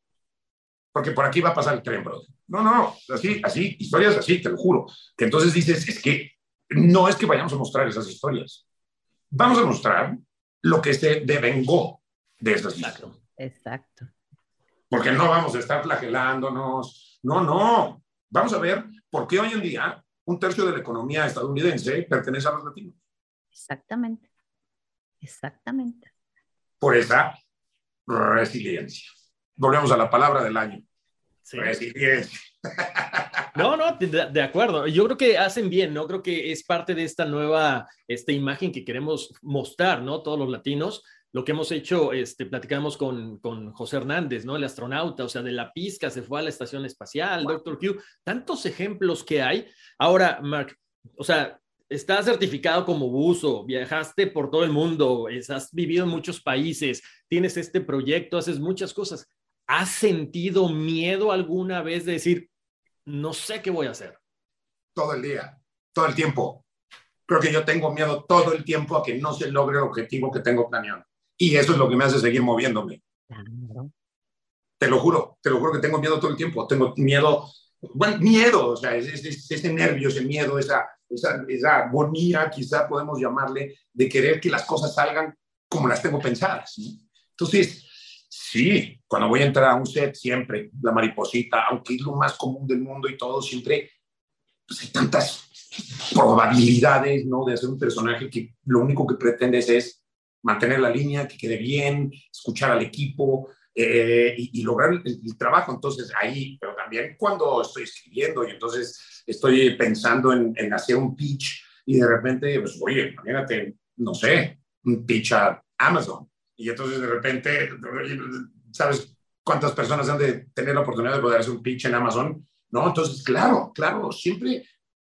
S4: Porque por aquí va a pasar el tren, bro. No, no, así, así, historias así, te lo juro. Que entonces dices, es que no es que vayamos a mostrar esas historias. Vamos a mostrar lo que se devengó de esas
S3: historias. Exacto.
S4: Porque no vamos a estar flagelándonos. No, no. Vamos a ver por qué hoy en día un tercio de la economía estadounidense pertenece a los latinos.
S3: Exactamente. Exactamente.
S4: Por esa resiliencia. Volvemos a la palabra del año. Resiliencia.
S2: No, no, de, acuerdo. Yo creo que hacen bien, ¿no? Creo que es parte de esta nueva esta imagen que queremos mostrar, ¿no? Todos los latinos. Lo que hemos hecho, este, platicamos con, con José Hernández, ¿no? El astronauta, o sea, de la pizca se fue a la estación espacial, Doctor Q, tantos ejemplos que hay. Ahora, Mark, o sea, estás certificado como buzo, viajaste por todo el mundo, has vivido en muchos países, tienes este proyecto, haces muchas cosas. ¿Has sentido miedo alguna vez de decir, no sé qué voy a hacer?
S4: Todo el día, todo el tiempo. Creo que yo tengo miedo todo el tiempo a que no se logre el objetivo que tengo planeado. Y eso es lo que me hace seguir moviéndome. Te lo juro, te lo juro que tengo miedo todo el tiempo. Tengo miedo, bueno, miedo, o sea, ese, nervio, ese miedo, esa, esa, esa agonía, quizá podemos llamarle, de querer que las cosas salgan como las tengo pensadas. Entonces, Sí, cuando voy a entrar a un set, siempre la mariposita, aunque es lo más común del mundo y todo, siempre pues, hay tantas probabilidades, ¿no? De hacer un personaje que lo único que pretendes es mantener la línea, que quede bien, escuchar al equipo eh, y, lograr el, trabajo. Entonces, ahí, pero también cuando estoy escribiendo y entonces estoy pensando en, en hacer un pitch y de repente, pues, oye, imagínate, no sé, un pitch a Amazon y entonces de repente, ¿sabes cuántas personas han de tener la oportunidad de poder hacer un pitch en Amazon? No, entonces, claro, claro, siempre,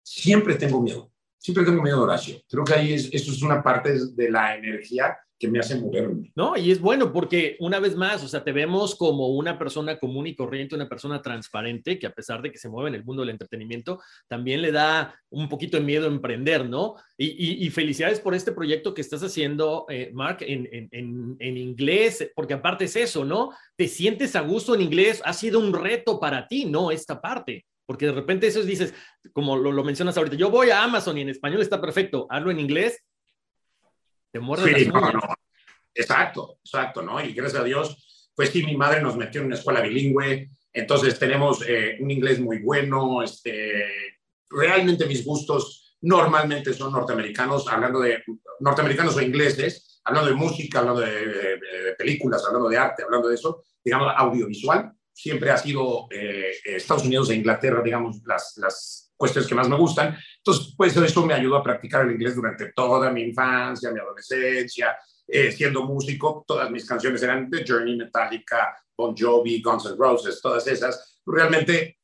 S4: siempre tengo miedo. Siempre tengo miedo, Horacio. Creo que ahí es, eso es una parte de la energía que me hace moverme.
S2: No, y es bueno porque una vez más, o sea, te vemos como una persona común y corriente, una persona transparente, que a pesar de que se mueve en el mundo del entretenimiento, también le da un poquito de miedo emprender, ¿no? Y, felicidades por este proyecto que estás haciendo, eh, Mark, en, en, en, inglés, porque aparte es eso, ¿no? Te sientes a gusto en inglés, ha sido un reto para ti, ¿no? Esta parte. Porque de repente eso dices, como lo, lo mencionas ahorita, yo voy a Amazon y en español está perfecto, hazlo en inglés, te sí,
S4: Exacto, exacto, ¿no? Y gracias a Dios, pues sí, mi madre nos metió en una escuela bilingüe, entonces tenemos eh, un inglés muy bueno, este, realmente mis gustos normalmente son norteamericanos, hablando de norteamericanos o ingleses, hablando de música, hablando de, películas, hablando de arte, hablando de eso, digamos, audiovisual, siempre ha sido eh, Estados Unidos e Inglaterra, digamos, las, las cuestiones que más me gustan. Entonces, pues eso me ayudó a practicar el inglés durante toda mi infancia, mi adolescencia, eh, siendo músico, todas mis canciones eran The Journey, Metallica, Bon Jovi, Guns N' Roses, todas esas. Realmente,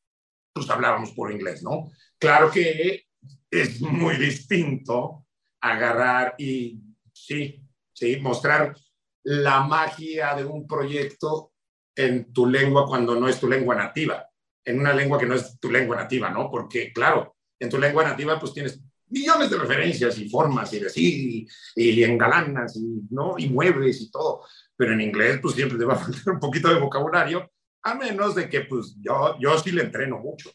S4: pues hablábamos por inglés, ¿no? Claro que es muy distinto agarrar y, sí, sí, mostrar la magia de un proyecto en tu lengua cuando no es tu lengua nativa en una lengua que no es tu lengua nativa, ¿no? Porque, claro, en tu lengua nativa pues tienes millones de referencias y formas y decir y, y engalanas y, ¿no? y muebles y todo, pero en inglés pues siempre te va a faltar un poquito de vocabulario, a menos de que pues yo, yo sí le entreno mucho,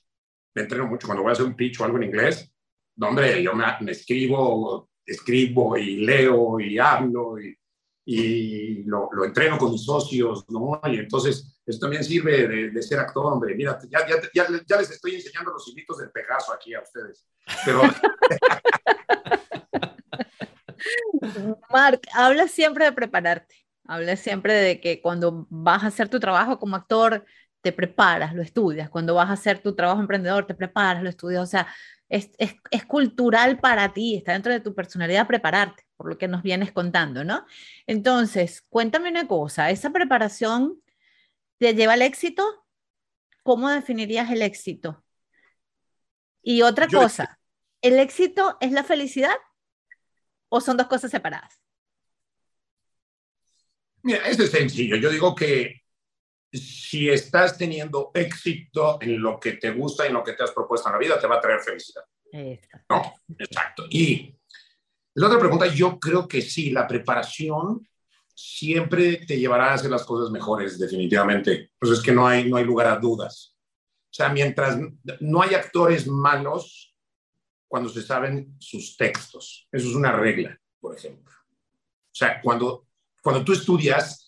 S4: le entreno mucho cuando voy a hacer un pitch o algo en inglés, donde yo me, me escribo, escribo y leo y hablo y, y lo, lo, entreno con mis socios, ¿no? Y entonces eso también sirve de, ser actor, hombre. Mira, ya, ya, ya, les estoy enseñando los hilitos del Pegaso aquí a ustedes. Pero...
S3: Mark, habla siempre de prepararte. Habla siempre de que cuando vas a hacer tu trabajo como actor, te preparas, lo estudias. Cuando vas a hacer tu trabajo emprendedor, te preparas, lo estudias. O sea, es, es, es cultural para ti, está dentro de tu personalidad prepararte por lo que nos vienes contando, ¿no? Entonces, cuéntame una cosa, ¿esa preparación te lleva al éxito? ¿Cómo definirías el éxito? Y otra cosa, ¿el éxito es la felicidad o son dos cosas separadas?
S4: Mira, es sencillo. Yo digo que si estás teniendo éxito en lo que te gusta y en lo que te has propuesto en la vida, te va a traer felicidad. No, exacto. Y la otra pregunta, yo creo que sí, la preparación siempre te llevará a hacer las cosas mejores, definitivamente. Pues es que no hay, no hay lugar a dudas. O sea, mientras no hay actores malos cuando se saben sus textos. Eso es una regla, por ejemplo. O sea, cuando, cuando tú estudias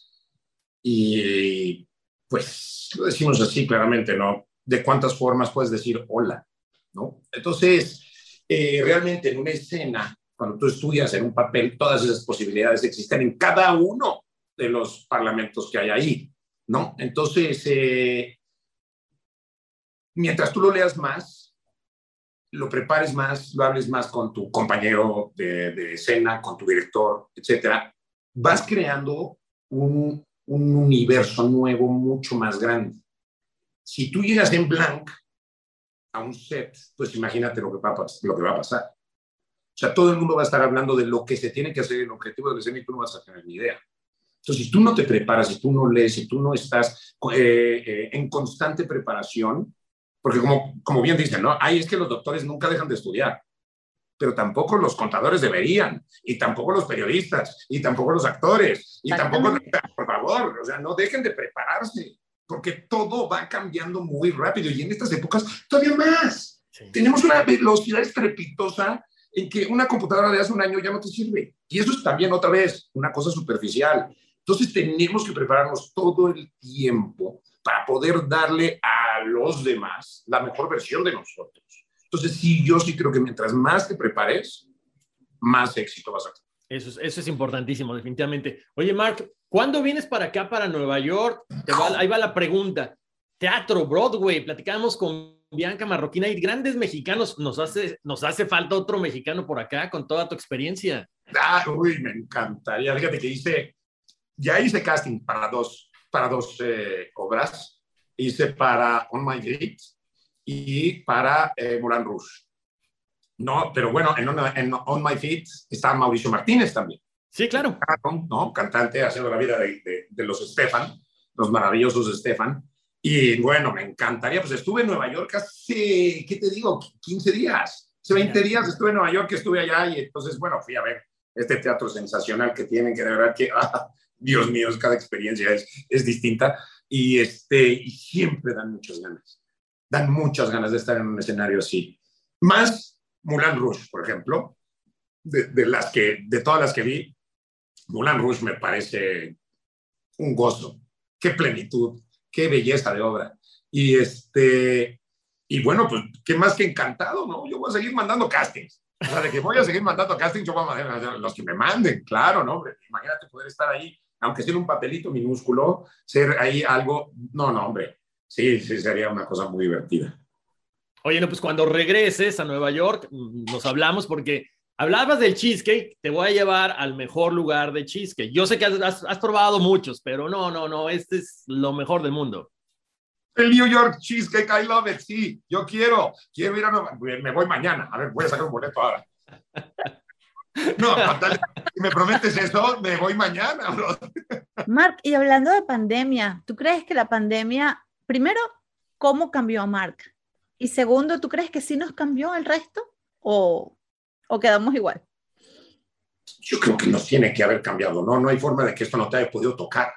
S4: y pues lo decimos así claramente, ¿no? De cuántas formas puedes decir hola, ¿no? Entonces, eh, realmente en una escena, cuando tú estudias en un papel, todas esas posibilidades existen en cada uno de los parlamentos que hay ahí, ¿no? Entonces, eh, mientras tú lo leas más, lo prepares más, lo hables más con tu compañero de, de escena, con tu director, etcétera, vas creando un, un universo nuevo mucho más grande. Si tú llegas en blank a un set, pues imagínate lo que va a, lo que va a pasar. O sea, todo el mundo va a estar hablando de lo que se tiene que hacer, el objetivo de la escena y tú no vas a tener ni idea. Entonces, si tú no te preparas, si tú no lees, si tú no estás eh, eh, en constante preparación, porque como, como bien dicen, ¿no? Ay, es que los doctores nunca dejan de estudiar pero tampoco los contadores deberían, y tampoco los periodistas, y tampoco los actores, y tampoco, por favor, o sea, no dejen de prepararse, porque todo va cambiando muy rápido y en estas épocas todavía más. Tenemos una velocidad estrepitosa en que una computadora de hace un año ya no te sirve. Y eso es también otra vez una cosa superficial. Entonces tenemos que prepararnos todo el tiempo para poder darle a los demás la mejor versión de nosotros. Entonces, sí, yo sí creo que mientras más te prepares, más éxito vas a tener.
S2: Eso es, eso es importantísimo, definitivamente. Oye, Mark, ¿cuándo vienes para acá, para Nueva York? ahí va la pregunta. Teatro, Broadway, platicamos con Bianca Marroquina y grandes mexicanos. Nos hace, nos hace falta otro mexicano por acá con toda tu experiencia.
S4: Ah, uy, me encantaría. Fíjate que hice, ya hice casting para dos, para dos eh, obras. Hice para On My Feet y para eh, Moulin Rouge. No, pero bueno, en, en, On My Feet está Mauricio Martínez también.
S2: Sí, claro.
S4: ¿no? Cantante haciendo la vida de, de, los Stefan, los maravillosos Stefan. Y bueno, me encantaría, pues estuve en Nueva York hace, ¿qué te digo? 15 días. Hace 20 días estuve en Nueva York, estuve allá y entonces, bueno, fui a ver este teatro sensacional que tienen, que de verdad que, ah, Dios mío, cada experiencia es, es distinta y, este, y siempre dan muchas ganas dan muchas ganas de estar en un escenario así. Más Moulin Rouge, por ejemplo, de, las que, de todas las que vi, Moulin Rouge me parece un gozo. Qué plenitud, qué belleza de obra. Y este, y bueno, pues qué más que encantado, ¿no? Yo voy a seguir mandando castings. O sea, de que voy a seguir mandando castings, yo voy a mandar los que me manden, claro, ¿no? Imagínate poder estar ahí, aunque sea un papelito minúsculo, ser ahí algo, no, no, hombre, sí, sí, sería una cosa muy divertida.
S2: Oye, no, pues cuando regreses a Nueva York, mm, nos hablamos porque hablabas del cheesecake, te voy a llevar al mejor lugar de cheesecake. Yo sé que has, probado muchos, pero no, no, no, este es lo mejor del mundo.
S4: El New York Cheesecake, I love it, sí, yo quiero, quiero ir a Nueva me voy mañana, a ver, voy a sacar un boleto ahora. No, si me prometes eso, me voy mañana, bro.
S3: Mark, y hablando de pandemia, ¿tú crees que la pandemia primero, ¿cómo cambió a Mark? Y segundo, ¿tú crees que sí nos cambió el resto o, quedamos igual?
S4: Yo creo que nos tiene que haber cambiado, ¿no? No hay forma de que esto no te haya podido tocar,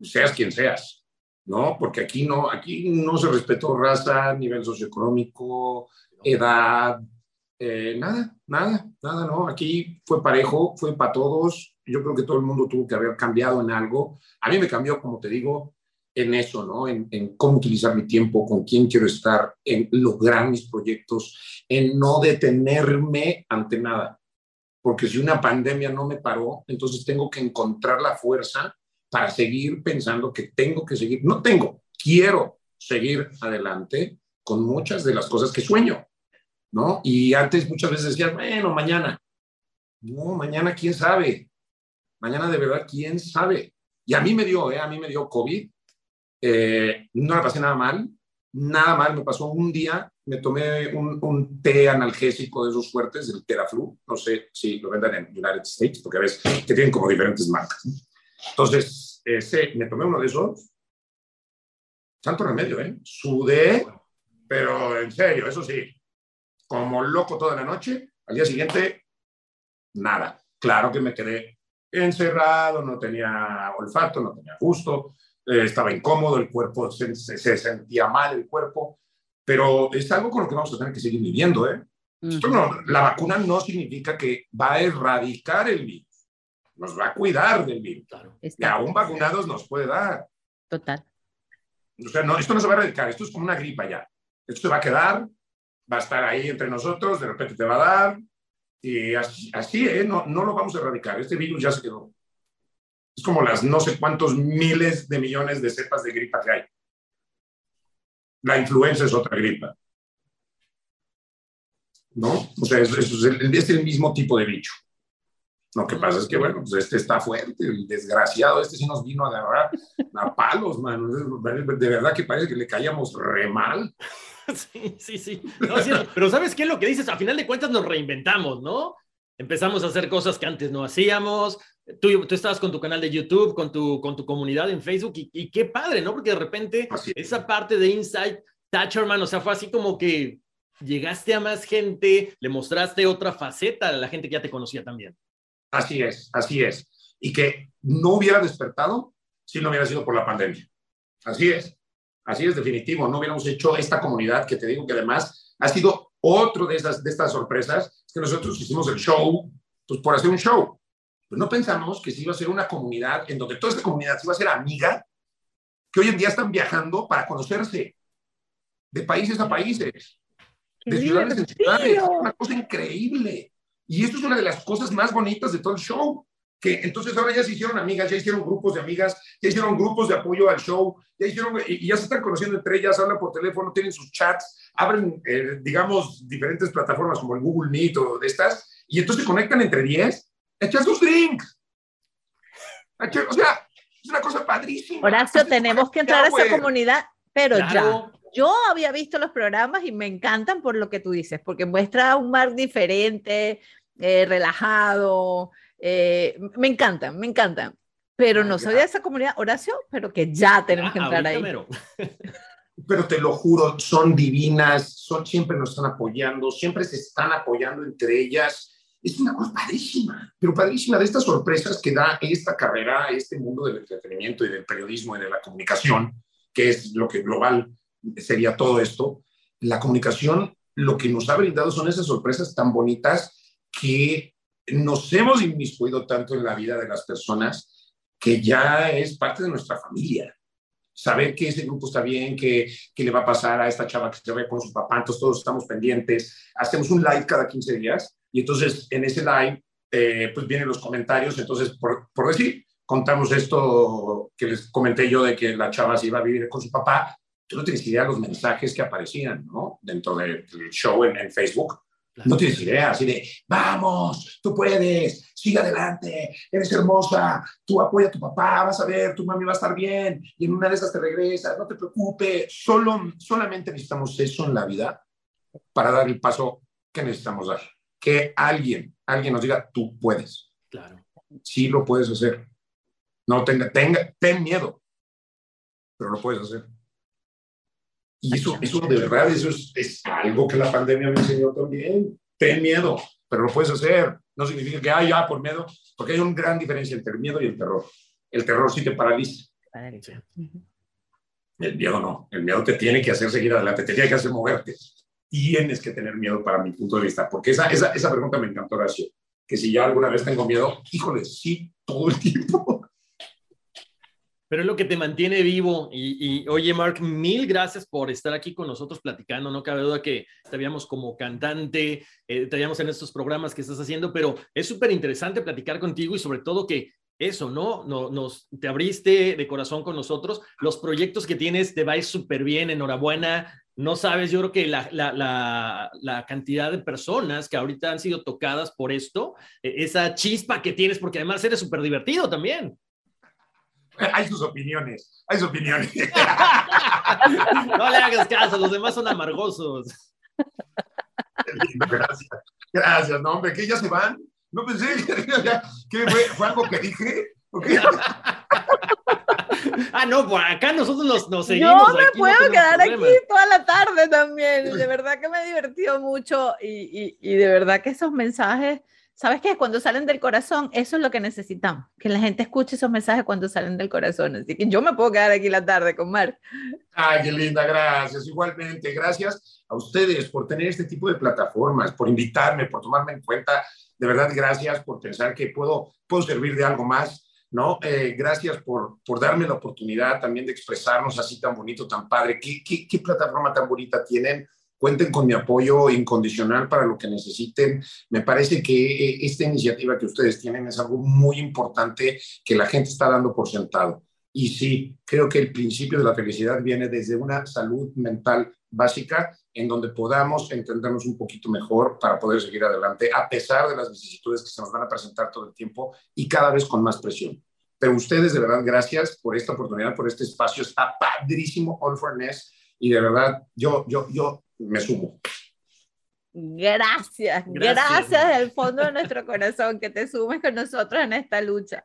S4: seas quien seas, ¿no? Porque aquí no, aquí no se respetó raza, nivel socioeconómico, edad, eh, nada, nada, nada, ¿no? Aquí fue parejo, fue para todos. Yo creo que todo el mundo tuvo que haber cambiado en algo. A mí me cambió, como te digo, en eso, ¿no? En, cómo utilizar mi tiempo, con quién quiero estar, en lograr mis proyectos, en no detenerme ante nada. Porque si una pandemia no me paró, entonces tengo que encontrar la fuerza para seguir pensando que tengo que seguir, no tengo, quiero seguir adelante con muchas de las cosas que sueño, ¿no? Y antes muchas veces decías, bueno, mañana. No, mañana quién sabe. Mañana de verdad quién sabe. Y a mí me dio, ¿eh? A mí me dio COVID eh, no la pasé nada mal, nada mal, me pasó un día, me tomé un, un, té analgésico de esos fuertes, el Teraflu, no sé si lo vendan en United States, porque ves que tienen como diferentes marcas. Entonces, me tomé uno de esos Santo remedio, ¿eh? Sudé, pero en serio, eso sí, como loco toda la noche. Al día siguiente, nada. Claro que me quedé encerrado, no tenía olfato, no tenía gusto, eh, estaba incómodo, el cuerpo se, sentía mal, el cuerpo, pero es algo con lo que vamos a tener que seguir viviendo. ¿eh? la vacuna no significa que va a erradicar el virus, nos va a cuidar del virus. Y aún vacunados nos puede dar.
S3: Total.
S4: O sea, no, esto no se va a erradicar, esto es como una gripa ya. Esto se va a quedar, va a estar ahí entre nosotros, de repente te va a dar, y así, así ¿eh? no, no lo vamos a erradicar. Este virus ya se quedó. Es como las no sé cuántos miles de millones de cepas de gripa que hay. La influenza es otra gripa. ¿No? O sea, es, es, el, mismo tipo de bicho. Lo que pasa es que, bueno, pues este está fuerte, el desgraciado, este sí nos vino a agarrar a palos, man. De verdad que parece que le caíamos re mal.
S2: Sí, sí, sí. pero ¿sabes qué es lo que dices? A final de cuentas nos reinventamos, ¿no? Empezamos a hacer cosas que antes no hacíamos. Tú, tú estabas con tu canal de YouTube, con tu, con tu comunidad en Facebook y, qué padre, ¿no? Porque de repente esa parte de Insight, Thatcherman, o sea, fue así como que llegaste a más gente, le mostraste otra faceta a la gente que ya te conocía también.
S4: Así es, así es. Y que no hubiera despertado si no hubiera sido por la pandemia. Así es. Así es definitivo, no hubiéramos hecho esta comunidad que te digo que además ha sido otro de, esas, de estas sorpresas, que nosotros hicimos el show, pues por hacer un show. Pues no pensamos que se iba a ser una comunidad en donde toda esta comunidad se iba a ser amiga, que hoy en día están viajando para conocerse de países a países, de ciudades en ciudades. Es una cosa increíble. Y esto es una de las cosas más bonitas de todo el show que entonces ahora ya se hicieron amigas, ya hicieron grupos de amigas, ya hicieron grupos de apoyo al show, ya hicieron, y ya se están conociendo entre ellas, hablan por teléfono, tienen sus chats, abren, eh, digamos, diferentes plataformas como el Google Meet o de estas, y entonces se conectan entre 10, echan sus drinks. O sea, es una cosa padrísima.
S3: Horacio, tenemos que entrar a esa comunidad, pero ya. Yo había visto los programas y me encantan por lo que tú dices, porque muestra un mar diferente, eh, relajado, eh, me encantan, me encantan. Pero no sabía de esa comunidad, Horacio, pero que ya tenemos que entrar ahí.
S4: Pero te lo juro, son divinas, son, siempre nos están apoyando, siempre se están apoyando entre ellas. Es una cosa padrísima, pero padrísima de estas sorpresas que da esta carrera, este mundo del entretenimiento y del periodismo y de la comunicación, que es lo que global sería todo esto. La comunicación, lo que nos ha brindado son esas sorpresas tan bonitas que nos hemos inmiscuido tanto en la vida de las personas que ya es parte de nuestra familia. Saber que ese grupo está bien, que, que le va a pasar a esta chava que se ve con su papá, entonces todos estamos pendientes. Hacemos un live cada 15 días y entonces en ese live eh, pues vienen los comentarios. Entonces, por, por decir, contamos esto que les comenté yo de que la chava se iba a vivir con su papá. Tú no tienes idea de los mensajes que aparecían ¿no? dentro del show en, en Facebook no tienes idea, así de, vamos, tú puedes, sigue adelante, eres hermosa, tú apoya a tu papá, vas a ver, tu mami va a estar bien, y en una de esas te regresas, no te preocupes. Solo, solamente necesitamos eso en la vida para dar el paso que necesitamos dar. Que alguien, alguien nos diga, tú puedes.
S2: Claro.
S4: Sí lo puedes hacer. No tenga, tenga, ten miedo, pero lo puedes hacer. Y eso, eso de verdad, eso es, algo que la pandemia me enseñó también. Ten miedo, pero lo puedes hacer. No significa que, ah, ya, por miedo, porque hay una gran diferencia entre el miedo y el terror. El terror sí te paraliza. El miedo no. El miedo te tiene que hacer seguir adelante, te tiene que hacer moverte. Tienes que tener miedo para mi punto de vista, porque esa, esa, esa pregunta me encantó, Horacio. Que si ya alguna vez tengo miedo, híjole, sí, todo el tiempo
S2: pero es lo que te mantiene vivo. Y, oye, Mark, mil gracias por estar aquí con nosotros platicando. No cabe duda que te habíamos como cantante, eh, te habíamos en estos programas que estás haciendo, pero es súper interesante platicar contigo y sobre todo que eso, ¿no? Nos, te abriste de corazón con nosotros. Los proyectos que tienes te va súper bien, enhorabuena. No sabes, yo creo que la, la, la, cantidad de personas que ahorita han sido tocadas por esto, e, esa chispa que tienes, porque además eres súper divertido también.
S4: hay sus opiniones, hay sus opiniones.
S2: no le hagas caso, los demás son amargosos.
S4: Gracias, gracias, no, hombre, que ya se van. No pensé que, fue, algo que dije.
S2: ah, no, por acá nosotros nos, nos seguimos.
S3: Yo me puedo quedar aquí toda la tarde también. De verdad que me he divertido mucho y, y, y de verdad que esos mensajes ¿Sabes qué? Cuando salen del corazón, eso es lo que necesitamos, que la gente escuche esos mensajes cuando salen del corazón. Así que yo me puedo quedar aquí la tarde con Mar.
S4: Ay, qué linda, gracias. Igualmente, gracias a ustedes por tener este tipo de plataformas, por invitarme, por tomarme en cuenta. De verdad, gracias por pensar que puedo, puedo servir de algo más. ¿No? Eh, gracias por, por darme la oportunidad también de expresarnos así tan bonito, tan padre. ¿Qué, qué, qué plataforma tan bonita tienen? Cuenten con mi apoyo incondicional para lo que necesiten. Me parece que eh, esta iniciativa que ustedes tienen es algo muy importante que la gente está dando por sentado. Y sí, creo que el principio de la felicidad viene desde una salud mental básica en donde podamos entendernos un poquito mejor para poder seguir adelante, a pesar de las vicisitudes que se nos van a presentar todo el tiempo y cada vez con más presión. Pero ustedes, de verdad, gracias por esta oportunidad, por este espacio. Está padrísimo All for Ness y de verdad, yo, yo, yo me sumo.
S3: Gracias, gracias, del fondo de nuestro corazón que te sumes con nosotros en esta lucha.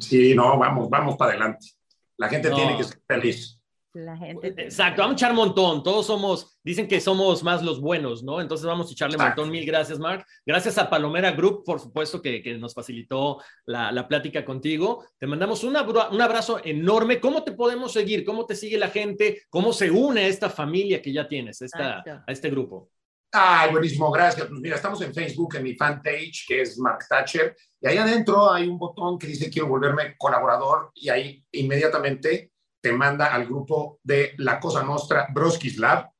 S4: Sí, no, vamos, vamos para adelante. La gente tiene que ser feliz.
S3: La gente.
S2: Exacto, vamos a echar montón. Todos somos, dicen que somos más los buenos, ¿no? Entonces vamos a echarle montón. Mil gracias, Mark. Gracias a Palomera Group, por supuesto, que, que nos facilitó la, la, plática contigo. Te mandamos un abrazo enorme. ¿Cómo te podemos seguir? ¿Cómo te sigue la gente? ¿Cómo se une a esta familia que ya tienes, esta, a este grupo?
S4: Ay, buenísimo, gracias. Pues mira, estamos en Facebook, en mi fanpage, que es Mark Thatcher, y ahí adentro hay un botón que dice quiero volverme colaborador, y ahí inmediatamente te manda al grupo de La Cosa Nostra Broskis Lab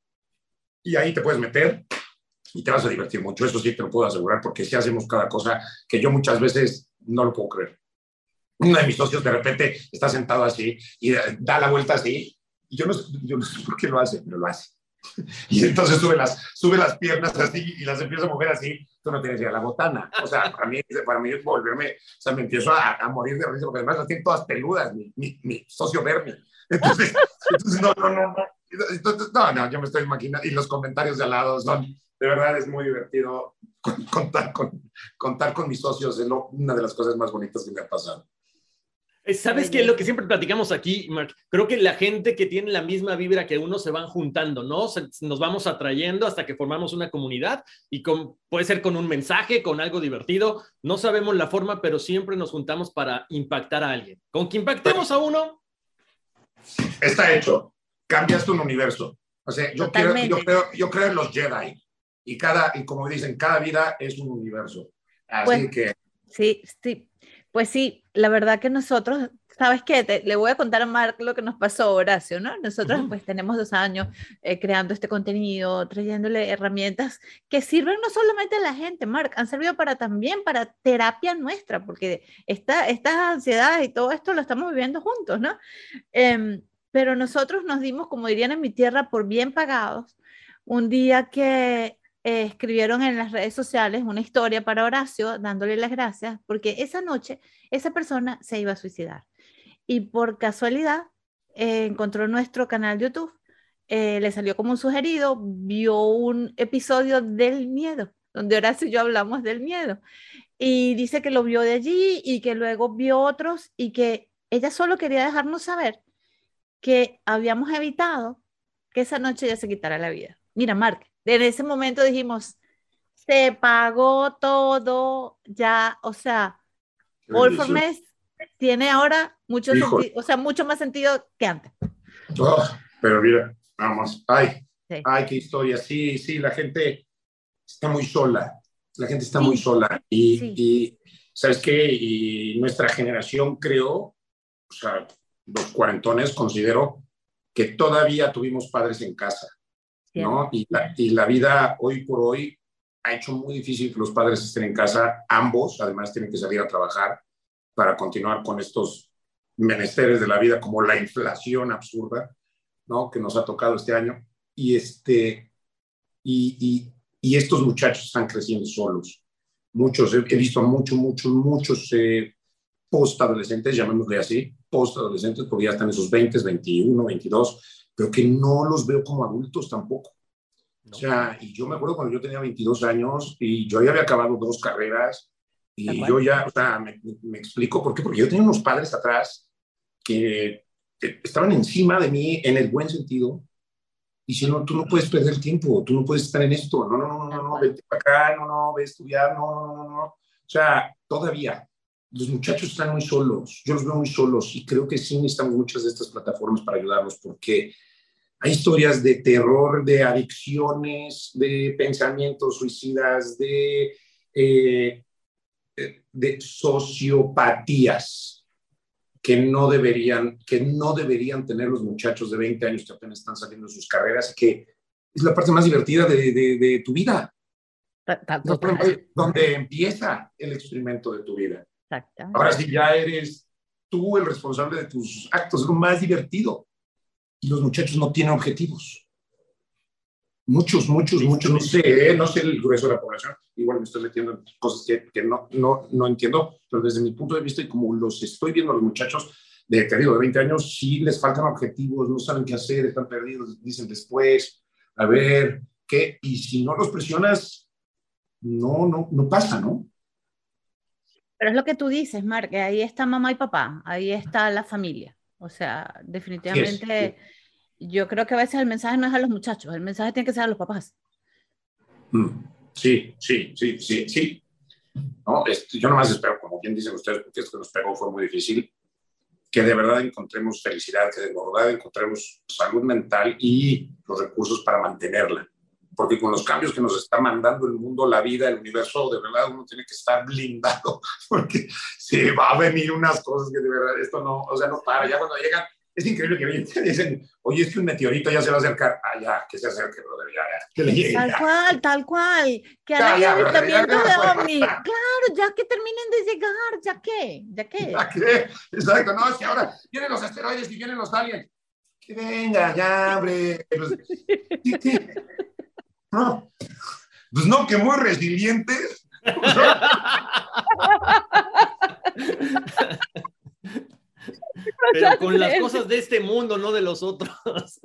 S4: y ahí te puedes meter y te vas a divertir mucho. Eso sí te lo puedo asegurar porque si hacemos cada cosa que yo muchas veces no lo puedo creer. Uno de mis socios de repente está sentado así y da la vuelta así y yo no, yo no sé por qué lo hace, pero lo hace. Y entonces sube las, sube las piernas así y las empieza a mover así. Tú no tienes ya la botana. O sea, para mí, para mí volverme, o sea, me empiezo a, a morir de risa porque además las tiene todas peludas, mi, mi, mi socio Bernie. Entonces, no, no, no, no. Entonces, no, no, yo me estoy imaginando. Y los comentarios de al lado son, de verdad, es muy divertido contar con, contar con mis socios. Es una de las cosas más bonitas que me ha pasado.
S2: ¿Sabes qué? Lo que siempre platicamos aquí, Mark, creo que la gente que tiene la misma vibra que uno se van juntando, ¿no? nos vamos atrayendo hasta que formamos una comunidad y con, puede ser con un mensaje, con algo divertido. No sabemos la forma, pero siempre nos juntamos para impactar a alguien. Con que impactemos a uno,
S4: Está hecho. Cambiaste un universo. O sea, yo, quiero, yo, creo, yo creo en los Jedi. Y, cada, y como dicen, cada vida es un universo. Así
S3: pues,
S4: que...
S3: Sí, sí. Pues sí, la verdad que nosotros, ¿sabes qué? le voy a contar a Mark lo que nos pasó, Horacio, ¿no? Nosotros pues tenemos dos años eh, creando este contenido, trayéndole herramientas que sirven no solamente a la gente, Mark, han servido para también para terapia nuestra, porque esta, estas ansiedades y todo esto lo estamos viviendo juntos, ¿no? Eh, pero nosotros nos dimos, como dirían en mi tierra, por bien pagados, un día que eh, escribieron en las redes sociales una historia para Horacio dándole las gracias porque esa noche esa persona se iba a suicidar. Y por casualidad eh, encontró nuestro canal de YouTube, eh, le salió como un sugerido, vio un episodio del miedo, donde Horacio y yo hablamos del miedo. Y dice que lo vio de allí y que luego vio otros y que ella solo quería dejarnos saber que habíamos evitado que esa noche ella se quitara la vida. Mira, Mark, en ese momento dijimos, se pagó todo, ya, o sea, All for Mess tiene ahora mucho sentido, o sea, mucho más sentido que antes.
S4: Oh, pero mira, vamos, ay, sí. ay, qué historia, sí, sí, la gente está muy sola, la gente está sí. muy sola y, sí. y, ¿sabes qué? Y nuestra generación creo, o sea, los cuarentones considero que todavía tuvimos padres en casa. ¿No? Y la, y la vida hoy por hoy ha hecho muy difícil que los padres estén en casa. Ambos, además, tienen que salir a trabajar para continuar con estos menesteres de la vida, como la inflación absurda, ¿no? Que nos ha tocado este año. Y, este, y, y, y estos muchachos están creciendo solos. Muchos, he, he visto muchos, muchos, muchos eh, post-adolescentes, llamémosle así, post-adolescentes, porque ya están en sus 20, 21, 22, pero que no los veo como adultos tampoco. No. O sea, y yo me acuerdo cuando yo tenía 22 años y yo ya había acabado dos carreras y yo ya, o sea, me, me, explico por qué, porque yo tenía unos padres atrás que, estaban encima de mí en el buen sentido, diciendo, tú no puedes perder tiempo, tú no puedes estar en esto, no, no, no, no, no, vete para acá, no, no, ve a estudiar, no, no, no, no. O sea, todavía los muchachos están muy solos, yo los veo muy solos y creo que sí necesitamos muchas de estas plataformas para ayudarlos porque hay historias de terror, de adicciones, de pensamientos suicidas, de, eh, de sociopatías que no, deberían, que no deberían tener los muchachos de 20 años que apenas están saliendo de sus carreras, que es la parte más divertida de, de, tu vida. Donde empieza el experimento de tu vida. Ahora sí ya eres tú el responsable de tus actos, es lo más divertido. Y los muchachos no tienen objetivos. Muchos, muchos, muchos, no sé, ¿eh? no sé el grueso de la población, igual me estoy metiendo en cosas que, que no, no, no, entiendo, pero desde mi punto de vista y como los estoy viendo a los muchachos de, te digo, de 20 años, sí les faltan objetivos, no saben qué hacer, están perdidos, dicen después, a ver, ¿qué? Y si no los presionas, no, no, no pasa, ¿no?
S3: Pero es lo que tú dices, Mark, que ahí está mamá y papá, ahí está la familia. O sea, definitivamente yo creo que a veces el mensaje no es a los muchachos, el mensaje tiene que ser a los papás.
S4: Mm, sí, sí, sí, sí, sí. No, yo nomás espero, como bien dicen ustedes, porque esto que nos pegó fue muy difícil, que de verdad encontremos felicidad, que de verdad encontremos salud mental y los recursos para mantenerla porque con los cambios que nos está mandando el mundo, la vida, el universo, de verdad uno tiene que estar blindado, porque se va a venir unas cosas que de verdad esto no, o sea, no para. Ya cuando llegan, es increíble que dicen, oye, es que un meteorito ya se va a acercar. Ah, ya, que se acerque, brother, ya, ya, que le llegue.
S3: Tal cual, tal cual. Que haya avistamiento de ovni. Claro, ya que terminen de llegar, ya qué, ya qué.
S4: Ya qué, exacto. No, es que ahora vienen los asteroides y vienen los aliens. Que venga, ya, hombre. Pues, no, pues no, que muy resilientes.
S2: Pero con las cosas de este mundo, no de los otros.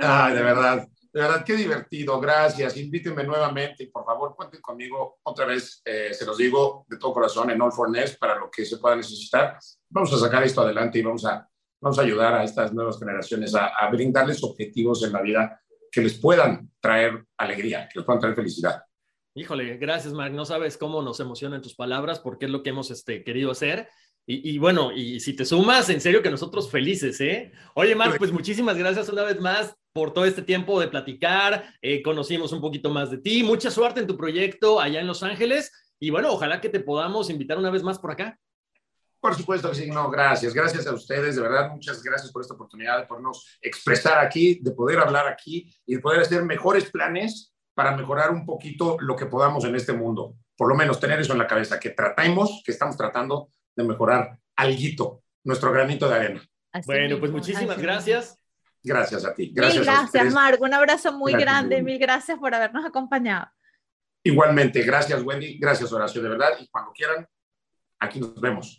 S4: Ay, de verdad, de verdad, qué divertido. Gracias. Invítenme nuevamente y por favor cuenten conmigo otra vez. Eh, se los digo de todo corazón en All for Nest para lo que se pueda necesitar. Vamos a sacar esto adelante y vamos a vamos a ayudar a estas nuevas generaciones a, brindarles objetivos en la vida que les puedan traer alegría, que les puedan traer felicidad.
S2: Híjole, gracias, Mark. No sabes cómo nos emocionan tus palabras, porque es lo que hemos este, querido hacer. Y, bueno, y si te sumas, en serio que nosotros felices, ¿eh? Oye, Mark, pues muchísimas gracias una vez más por todo este tiempo de platicar. Eh, conocimos un poquito más de ti. Mucha suerte en tu proyecto allá en Los Ángeles. Y bueno, ojalá que te podamos invitar una vez más por acá.
S4: Por supuesto que sí, no, gracias. Gracias a ustedes, de verdad, muchas gracias por esta oportunidad de podernos expresar aquí, de poder hablar aquí y de poder hacer mejores planes para mejorar un poquito lo que podamos en este mundo. Por lo menos tener eso en la cabeza, que tratemos, que estamos tratando de mejorar algo, nuestro granito de arena.
S2: bueno, pues muchísimas gracias.
S4: Gracias a ti. Gracias,
S3: mil gracias Marco. Un abrazo muy grande. Mil gracias por habernos acompañado.
S4: Igualmente, gracias Wendy, gracias Horacio, de verdad. Y cuando quieran, aquí nos vemos.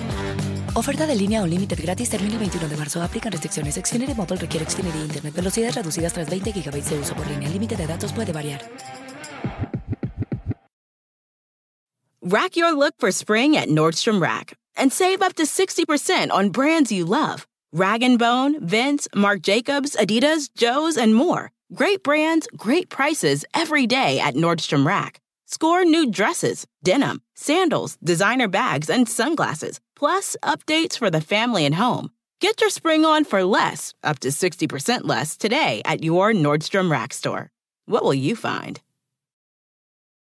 S5: Oferta de línea o límite gratis termina el 21 de marzo. Aplican restricciones. Xfinity Motor requiere Xfinity Internet. Velocidades reducidas tras 20 GB de uso por línea. El límite de datos puede variar.
S6: Rack your look for spring at Nordstrom Rack and save up to 60% on brands you love. Rag & Bone, Vince, Marc Jacobs, Adidas, Joe's, and more. Great brands, great prices every day at Nordstrom Rack. Score new dresses, denim, sandals, designer bags, and sunglasses, plus updates for the family and home. Get your spring on for less, up to 60% less, today at your Nordstrom Rack store. What will you find?